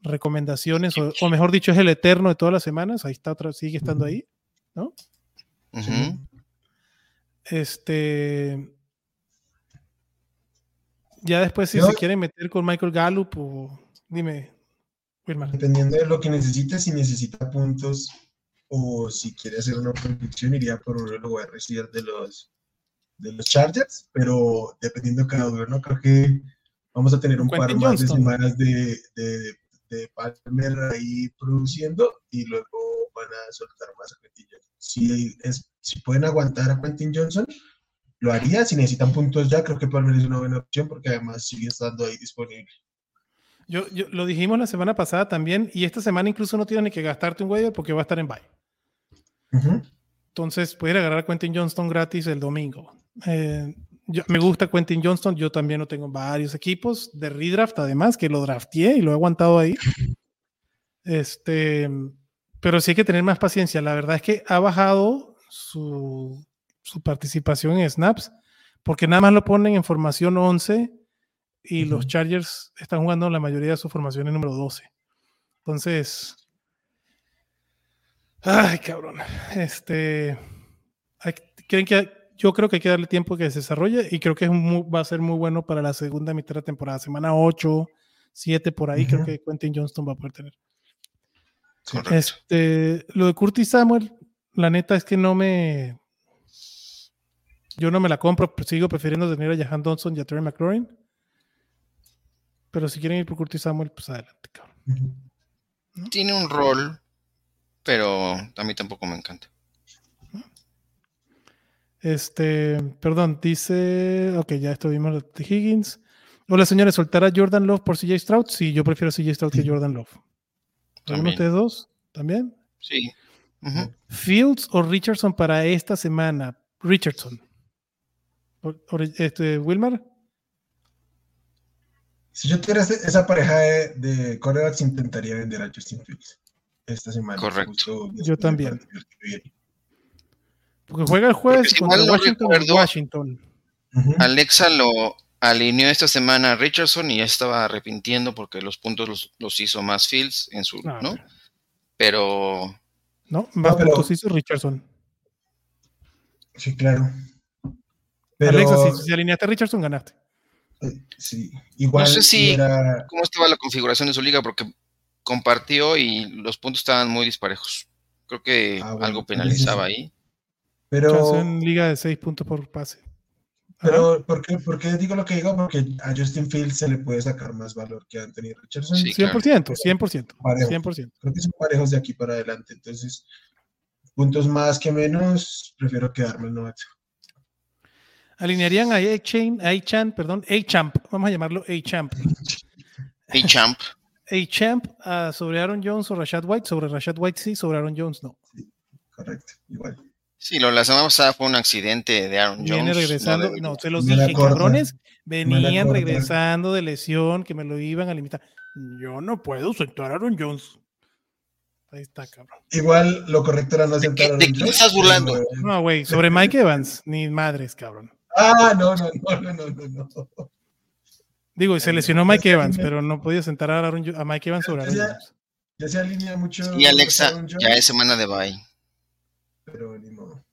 recomendaciones, o, o mejor dicho, es el eterno de todas las semanas. Ahí está, otra, sigue estando ahí. Ujú. Este. Ya después, si Yo- se quieren meter con Michael Gallup o. Dime, Wilmar. Dependiendo de lo que necesite, si necesita puntos o si quiere hacer una predicción, iría por uno de los de los de los Chargers, pero dependiendo de cada uno, ¿no? Creo que vamos a tener un par más de Johnston. semanas de, de, de Palmer ahí produciendo y luego van a soltar más a Quentin Johnson. Si, es, si pueden aguantar a Quentin Johnson, lo haría. Si necesitan puntos ya, creo que Palmer es una buena opción porque además sigue estando ahí disponible. Yo, yo- lo dijimos la semana pasada también, y esta semana incluso no tienes ni que gastarte un waiver porque va a estar en bye. Entonces puedes agarrar a Quentin Johnston gratis el domingo. Eh, yo- me gusta Quentin Johnston, yo también lo tengo en varios equipos de redraft, además, que lo drafteé y lo he aguantado ahí. Este, pero sí hay que tener más paciencia. La verdad es que ha bajado su, su participación en snaps, porque nada más lo ponen en formación 11 y los. Chargers están jugando la mayoría de sus formaciones número 12. Entonces, ay, cabrón. Este, hay- creen que yo creo que hay que darle tiempo que se desarrolle y creo que es muy- va a ser muy bueno para la segunda mitad de la temporada, semana 8, 7 por ahí, creo que Quentin Johnston va a poder tener. Correcto. Este, lo de Curtis Samuel, la neta es que no me. Yo no me la compro, pero sigo prefiriendo tener a Jahan Johnson y a Terry McLaurin. Pero si quieren ir por Curtis Samuel, pues adelante, cabrón. Tiene un rol, pero a mí tampoco me encanta. Este, perdón, dice. Ok, ya estuvimos de Higgins. Hola, señores, ¿soltar a Jordan Love por CJ Stroud? Sí, yo prefiero CJ Stroud que. Jordan Love. ¿Alguno de También. ustedes dos? ¿También? Sí. Fields o Richardson para esta semana. Richardson. O- o- Este, Wilmar. Si yo tuviera esa pareja de, de quarterbacks, intentaría vender a Justin Fields esta semana. Correcto. Yo también. Porque juega el jueves si contra Washington. en recuerdo, Washington. Alexa lo alineó esta semana a Richardson y ya estaba arrepintiendo porque los puntos los, los hizo más Fields en su, No, ¿no? Pero No, más pero- puntos hizo Richardson. Sí, claro. Pero, Alexa, si, si alineaste a Richardson, ganaste. eh, sí, igual No sé si- era- ¿cómo estaba la configuración de su liga? Porque compartió y los puntos estaban muy disparejos. Creo que Ah, bueno, algo penalizaba sí. ahí. pero, en liga de 6 puntos por pase. Pero ¿por, qué, por qué digo lo que digo? Porque a Justin Fields se le puede sacar más valor que a Anthony Richardson. Sí, claro. 100%, 100%. Parejo. 100%. Creo que son parejos de aquí para adelante. Entonces, puntos más que menos, prefiero quedarme el novato. Alinearían a A-Chain, A-Chan, perdón, A-Champ. Vamos a llamarlo A-Champ. Y Champ, A-Champ ah, sobre Aaron Jones o Rashad White. Sobre Rashad White sí, sobre Aaron Jones no. Correcto, igual. sí, lo, la semana pasada fue un accidente de Aaron Jones. Viene no regresando, debería. no, se los Me dije, cabrones, venían regresando de lesión, que me lo iban a limitar. Yo no puedo sentar a Aaron Jones. Ahí está, cabrón. Igual lo correcto era no ¿De sentar a de Aaron qué te Jones, estás burlando? No, güey, sobre Mike Evans, ni madres, cabrón. Ah, no, no, no, no, no, no, no. Digo, y se lesionó no, Mike Evans, pero no podía sentar a, Aaron a Mike Evans sobre Aaron Ya- Jones. Ya se alinea mucho. Y Alexa, ya es semana de bye. Pero ni modo.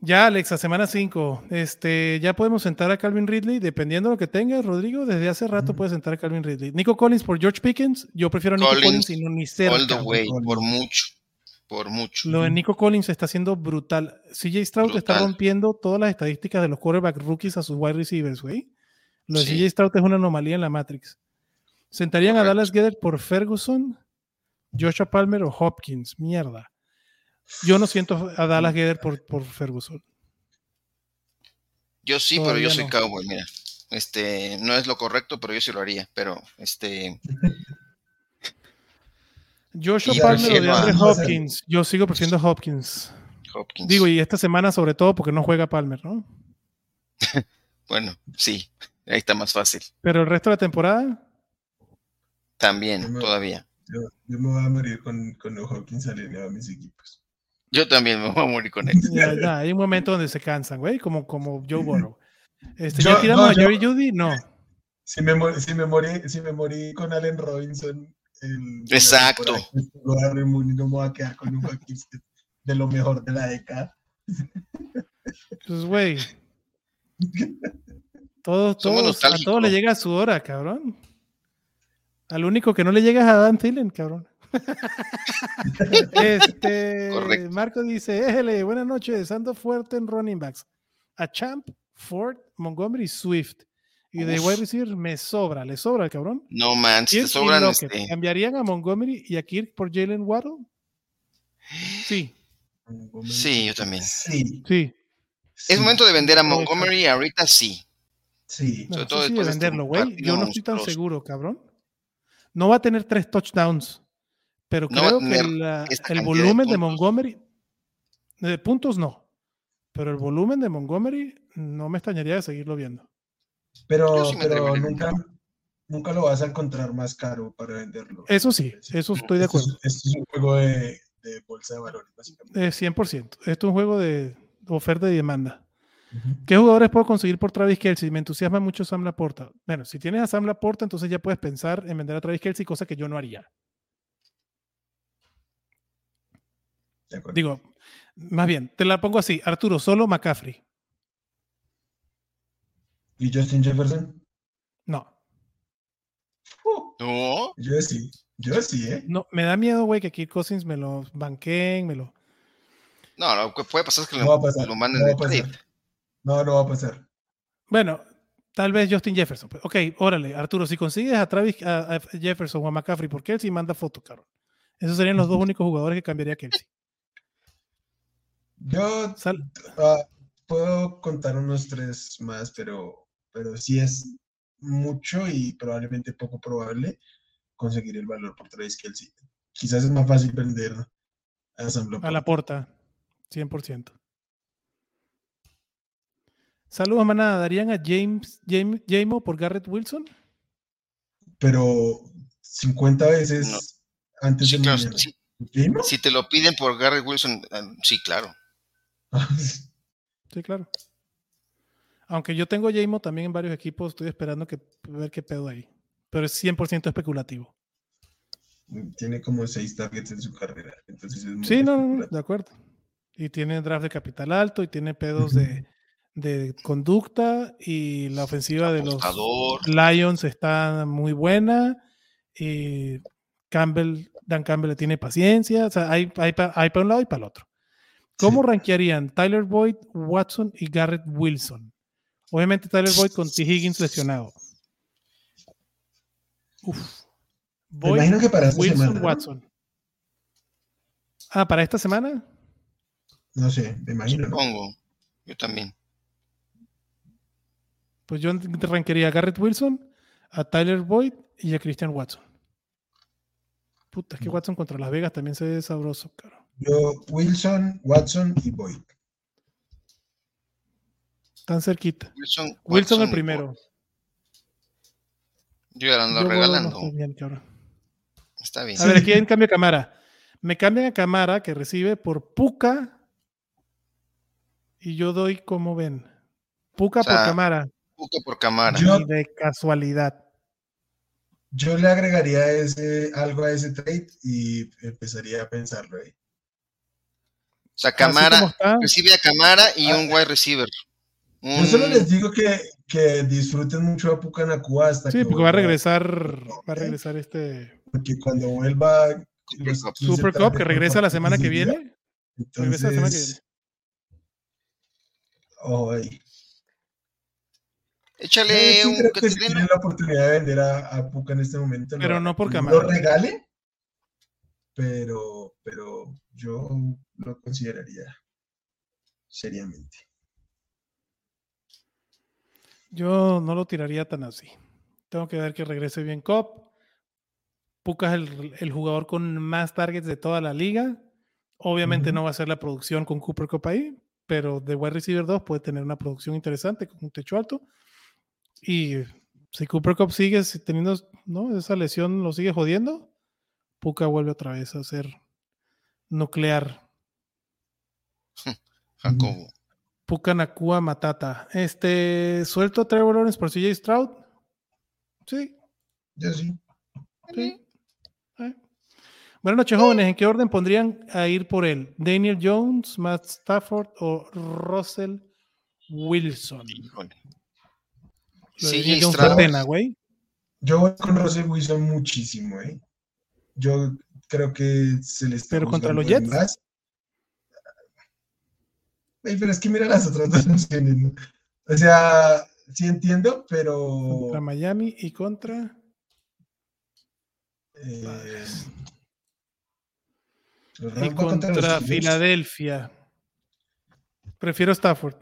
Ya, Alexa, semana 5. Este, ya podemos sentar a Calvin Ridley, dependiendo de lo que tengas, Rodrigo. Desde hace rato Ujú. puedes sentar a Calvin Ridley. Nico Collins por George Pickens. Yo prefiero a Nico Collins, Collins y no ni cerca. All the way, por mucho. Por mucho. Lo de Nico Collins está siendo brutal. CJ Stroud está rompiendo todas las estadísticas de los quarterback rookies a sus wide receivers, güey. Lo de Sí. CJ Stroud es una anomalía en la Matrix. ¿Sentarían a. Dallas Gedder por Ferguson, Joshua Palmer o Hopkins? Mierda. Yo no siento a Dallas Gedder por, por Ferguson. Yo sí, pero yo soy no. cowboy, mira. Este, no es lo correcto, pero yo sí lo haría. Pero, este, Joshua Palmer o prefiero DeAndre a- Hopkins. Yo sigo prefiriendo a Hopkins. Hopkins. Digo, y esta semana sobre todo porque no juega Palmer, ¿no? Bueno, sí, ahí está más fácil. Pero el resto de la temporada, También, Yo me- todavía. Yo, yo me voy a morir con, con los Hawkins alineado a mis equipos. Yo también me voy a morir con él. ya, ya, hay un momento donde se cansan, güey, como, como Joe Burrow. Este, Yo- ¿Ya tiramos no, a yo- Jerry Judy? No. Si me, si me, morí, si me morí con Allen Robinson. el- Exacto. Darren Mooney, no me voy a quedar con un Hawkins de lo mejor de la década. Pues, güey. Todos, todos, a todos le llega su hora, cabrón. Al único que no le llega es a Dan Thielen, cabrón. este, Correcto. Marco dice, éjele, buenas noches, ando fuerte en running backs. a Champ, Ford, Montgomery y Swift. Y de Uf. wide receiver me sobra, le sobra el cabrón. No, man, si te sobran este. ¿Cambiarían a Montgomery y a Kirk por Jalen Waddle? Sí, Sí, yo también. Sí. sí. Es momento de vender a Montgomery ahorita sí. Sí. No, Sobre todo sí este venderlo, güey. Yo no estoy tan seguro, cabrón. No va a tener tres touchdowns, pero No creo que el, de volumen de. Montgomery, de puntos no, pero el volumen de Montgomery no me extrañaría de seguirlo viendo. Pero, sí pero nunca, nunca lo vas a encontrar más caro para venderlo. Eso sí, eso estoy de Esto es- acuerdo. Esto es un juego de, de bolsa de valores, básicamente. Eh, 100%. Esto es un juego de oferta y demanda. ¿Qué jugadores puedo conseguir por Travis Kelsey? Me entusiasma mucho Sam Laporta. Bueno, si tienes a Sam Laporta, entonces ya puedes pensar en vender a Travis Kelsey, cosa que yo no haría. Digo, más bien, te la pongo así. Arturo, solo McCaffrey. ¿Y Justin Jefferson? No. Uh, No, yo sí. Yo sí, ¿eh? No, me da miedo, güey, que Kirk Cousins me lo banqueen, me lo... no, lo que puede pasar es que No lo, va a pasar. lo manden no va de a pasar. trade. No, no va a pasar. Bueno, tal vez Justin Jefferson. pues. Ok, órale, Arturo, si consigues a Travis a, a Jefferson o a McCaffrey por Kelsey, manda foto, cabrón. Esos serían los dos únicos jugadores que cambiaría a Kelsey. Yo Sal- ah, puedo contar unos tres más, pero, pero sí es mucho y probablemente poco probable conseguir el valor por Travis Kelsey. Quizás es más fácil vender a Sam a la porta, 100%. Saludos, manada. ¿Darían a James, James Jamo por Garrett Wilson? pero 50 veces No. antes Sí, de claro, mañana. sí, ¿Sí, no? si te lo piden por Garrett Wilson, eh, sí, claro. Sí, claro. Aunque yo tengo Jamo también en varios equipos, estoy esperando que ver qué pedo ahí. Pero es 100% especulativo. Tiene como seis targets en su carrera. Entonces es muy Sí, no, no, de acuerdo. Y tiene draft de capital alto y tiene pedos de, de conducta y la ofensiva de los. Lions está muy buena y Campbell, Dan Campbell le tiene paciencia. O sea, hay, hay, pa- hay para un lado y para el otro. ¿Cómo Sí. rankearían Tyler Boyd, Watson y Garrett Wilson? Obviamente Tyler Boyd con T. Higgins lesionado. Uf. Me imagino que para esta Wilson, semana. ¿no? Watson. Ah, para esta semana. No sé, me imagino. ¿no? Supongo. Yo también. Pues yo rankearía a Garrett Wilson, a Tyler Boyd y a Christian Watson. Puta, es que Watson contra Las Vegas también se ve sabroso, caro. Yo, Wilson, Watson y Boyd. Tan cerquita. Wilson, Wilson el primero. Boyd. Yo ya lo ando Yo, regalando. estoy bien, cabrón. Está bien. A ver, aquí hay un cambio de cámara. Me cambian a cámara que recibe por Puka y yo doy como ven. Puka O sea, por cámara. Por cámara. Yo- de casualidad. Yo le agregaría ese, algo a ese trade y empezaría a pensarlo ahí. O sea, Camara, recibe a Camara y Ah. un wide receiver. Yo solo les digo que, que disfruten mucho a Pucanacua hasta Sí, que porque va a regresar, va a regresar este Porque cuando vuelva los Cup. 15 Super Cup targets que regresa la semana que ese día, viene. Regresa la semana que Entonces, ahí. Échale sí un creo que si tienen la oportunidad de vender a, a Puka en este momento. lo Pero hagan. no por lo regale, pero, pero yo lo consideraría seriamente. Yo no lo tiraría tan así. Tengo que ver que regrese bien Cop. Puka es el, el jugador con más targets de toda la liga. Obviamente no va a ser la producción con Cooper Cup ahí, pero de wide receiver 2 puede tener una producción interesante con un techo alto. Y si Cooper Cup sigue teniendo ¿no? esa lesión, lo sigue jodiendo, Puka vuelve otra vez a ser nuclear. Jacobo. Puka Nakua Matata. Este, suelto a Trevor Lawrence por CJ Stroud. Sí, Yo sí. sí. Eh. Buenas noches, jóvenes. ¿En qué orden pondrían a ir por él? ¿Daniel Jones, Matt Stafford o Russell Wilson? Híjole. Stroud. pena, güey. Yo voy con Russell Wilson muchísimo, ¿eh? Yo creo que se le está Pero contra los Jets. más. Güey, pero es que mira las otras dos opciones, ¿no? O sea, sí entiendo, pero. Contra Miami y contra. eh, Y contra. Filadelfia. Prefiero Stafford.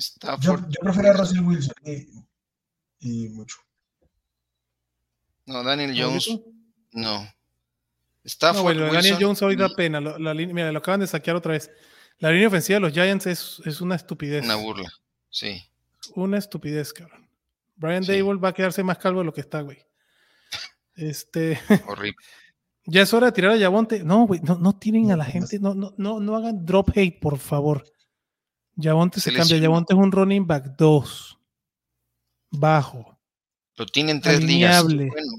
Stafford. yo prefiero a Russell Wilson y, y mucho. No, Daniel Jones. No. No, Stafford. bueno, Daniel Jones hoy da y pena. la línea- mira, lo acaban de saquear otra vez. La línea ofensiva de los Giants es, es una estupidez. Una burla. Sí. Una estupidez, cabrón. Brian Sí. Dable va a quedarse más calvo de lo que está, güey. Este, Horrible. ya es hora de tirar a Yabonte. No, güey, no, no tiren a la No, gente, no, no, no, no hagan drop hate, por favor. Yabonte se, Se cambia. Yabonte es un running back 2. Bajo. Lo tienen tres ligas. Alineable. Bueno,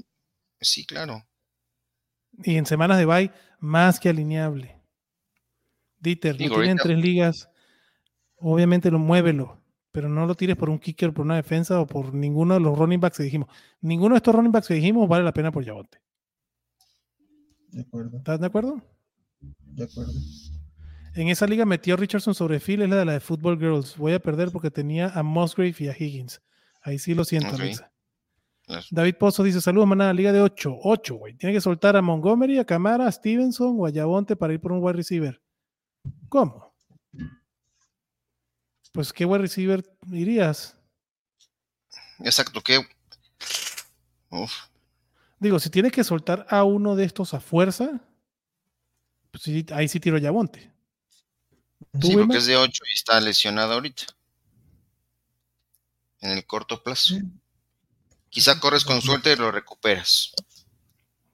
sí, claro. Y en semanas de bye, más que alineable. Dieter, Digo, lo tiene en ahorita- tres ligas. Obviamente lo muévelo, pero no lo tires por un kicker, por una defensa o por ninguno de los running backs que dijimos. Ninguno de estos running backs que dijimos vale la pena por Yabonte. De acuerdo, ¿Estás de acuerdo? de acuerdo. En esa liga metió Richardson sobre Phil, es la de la de Football Girls. Voy a perder porque tenía a Musgrave y a Higgins. Ahí sí lo siento, Ok. Alexa. Claro. David Pozo dice: Saludos, manada, liga de 8. 8, güey. Tiene que soltar a Montgomery, a Camara, a Stevenson o a Yabonte para ir por un wide receiver. ¿Cómo? Pues, ¿qué wide receiver irías? Exacto. Que. Uf. Digo, si tienes que soltar a uno de estos a fuerza, pues sí, ahí sí tiro a Yabonte. ¿Tú, Sí, porque es de 8 y está lesionado ahorita. En el corto plazo. Quizá corres con suerte y lo recuperas.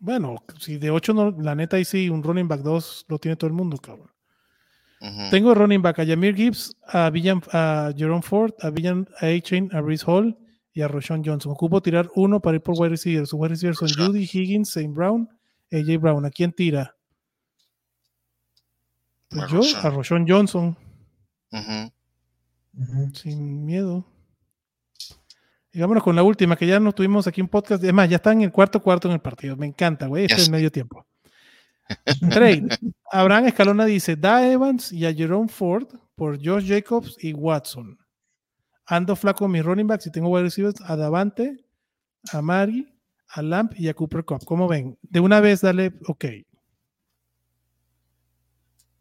Bueno, si de 8 no, la neta ahí sí, un running back 2 lo tiene todo el mundo, cabrón. Tengo running back a Yamir Gibbs, a, Villan, a Jerome Ford, a Villan a A-Chain, a Reese Hall y a Roshan Johnson. Ocupo tirar uno para ir por wide receiver. Sus wide receivers son. Judy, Higgins, St. Brown, AJ Brown. ¿A quién tira? Pues A yo, Roshan. a Roshan Johnson, sin miedo. Y vámonos con la última, que ya no tuvimos aquí un podcast. Es más, ya está en el cuarto cuarto en el partido. Me encanta, güey. Este es medio tiempo. Trade. Abraham Escalona dice: Da Evans y a Jerome Ford por Josh Jacobs y Watson. Ando flaco en mis running backs y tengo wide receivers a Davante, a Mari, a Lamp y a Cooper Cup. ¿Cómo ven? De una vez, dale, ok.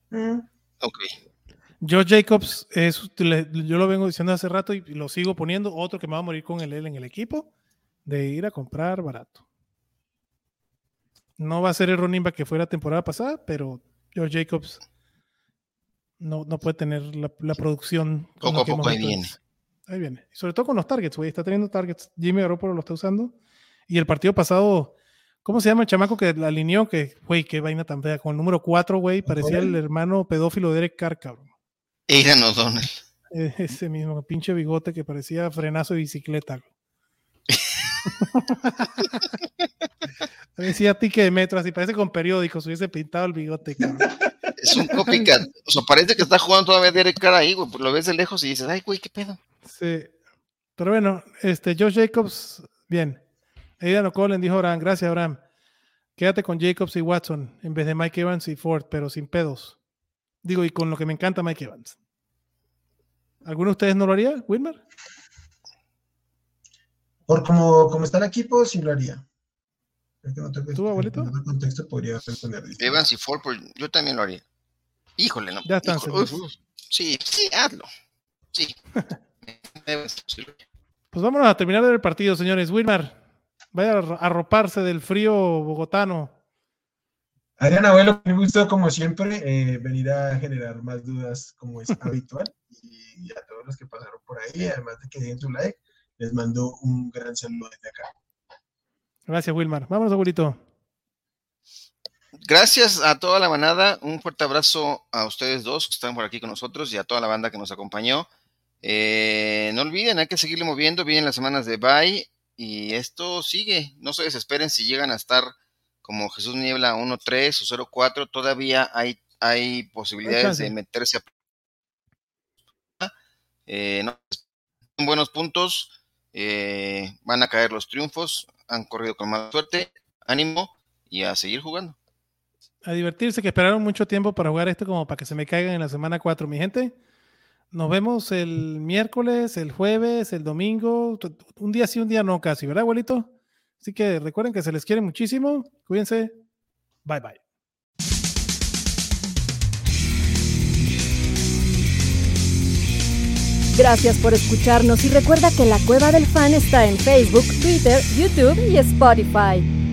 Mm. Ok. Josh Jacobs, es, le- yo lo vengo diciendo hace rato y lo sigo poniendo. Otro que me va a morir con él en el equipo de ir a comprar barato. No va a ser el running back que fue la temporada pasada, pero Josh Jacobs no, no puede tener la, la producción. Poco a poco ahí viene. Ahí viene. Y sobre todo con los targets, güey. Está teniendo targets. Jimmy Garoppolo lo está usando. Y el partido pasado, ¿cómo se llama el chamaco que la alineó? Que, güey, qué vaina tan fea. Con el número 4, güey, parecía el hermano pedófilo de Derek Carr, cabrón. Aidan O'Donnell. Ese mismo pinche bigote que parecía frenazo de bicicleta. Decía tique de metro, así parece con periódicos, hubiese pintado el bigote. cabrón. Es un copycat. O sea, parece que está jugando todavía Derek Carr ahí, güey. pues Lo ves de lejos y dices, ay, güey, qué pedo. Sí. Pero bueno, este Josh Jacobs, bien. Aidan O'Connell dijo Abraham, gracias Abraham. Quédate con Jacobs y Watson en vez de Mike Evans y Ford, pero sin pedos. Digo, y con lo que me encanta Mike Evans. ¿Alguno de ustedes no lo haría, Wilmer? Por como, como está el equipo, sí lo haría. No tengo- ¿Tú, abuelito? En otro contexto podría responder. Evans y Ford, pues, yo también lo haría. Híjole, no. Ya están híjole, uf, Sí, sí, hazlo. Sí. Pues vámonos a terminar el partido, señores. Wilmar, vaya a arro- arroparse del frío bogotano. Adrián Abuelo, me gustó como siempre eh, venir a generar más dudas como es habitual. Y a todos los que pasaron por ahí, además de que den su like, les mando un gran saludo desde acá. Gracias, Wilmar. Vámonos, abuelito. Gracias a toda la manada. Un fuerte abrazo a ustedes dos que están por aquí con nosotros y a toda la banda que nos acompañó. Eh, no olviden, hay que seguirle moviendo. Vienen las semanas de bye y esto sigue. No se desesperen si llegan a estar como Jesús Niebla 1-3 o 0-4. Todavía hay, hay posibilidades de meterse a. Eh, no, son buenos puntos. eh, van a caer los triunfos. Han corrido con mala suerte. Ánimo y a seguir jugando. A divertirse, que esperaron mucho tiempo para jugar esto como para que se me caigan en la semana 4, mi gente. Nos vemos el miércoles, el jueves, el domingo, un día sí, un día no casi, ¿verdad, abuelito? Así que recuerden que se les quiere muchísimo. Cuídense. Bye bye. Gracias por escucharnos y recuerda que la Cueva del Fan está en Facebook, Twitter, YouTube y Spotify.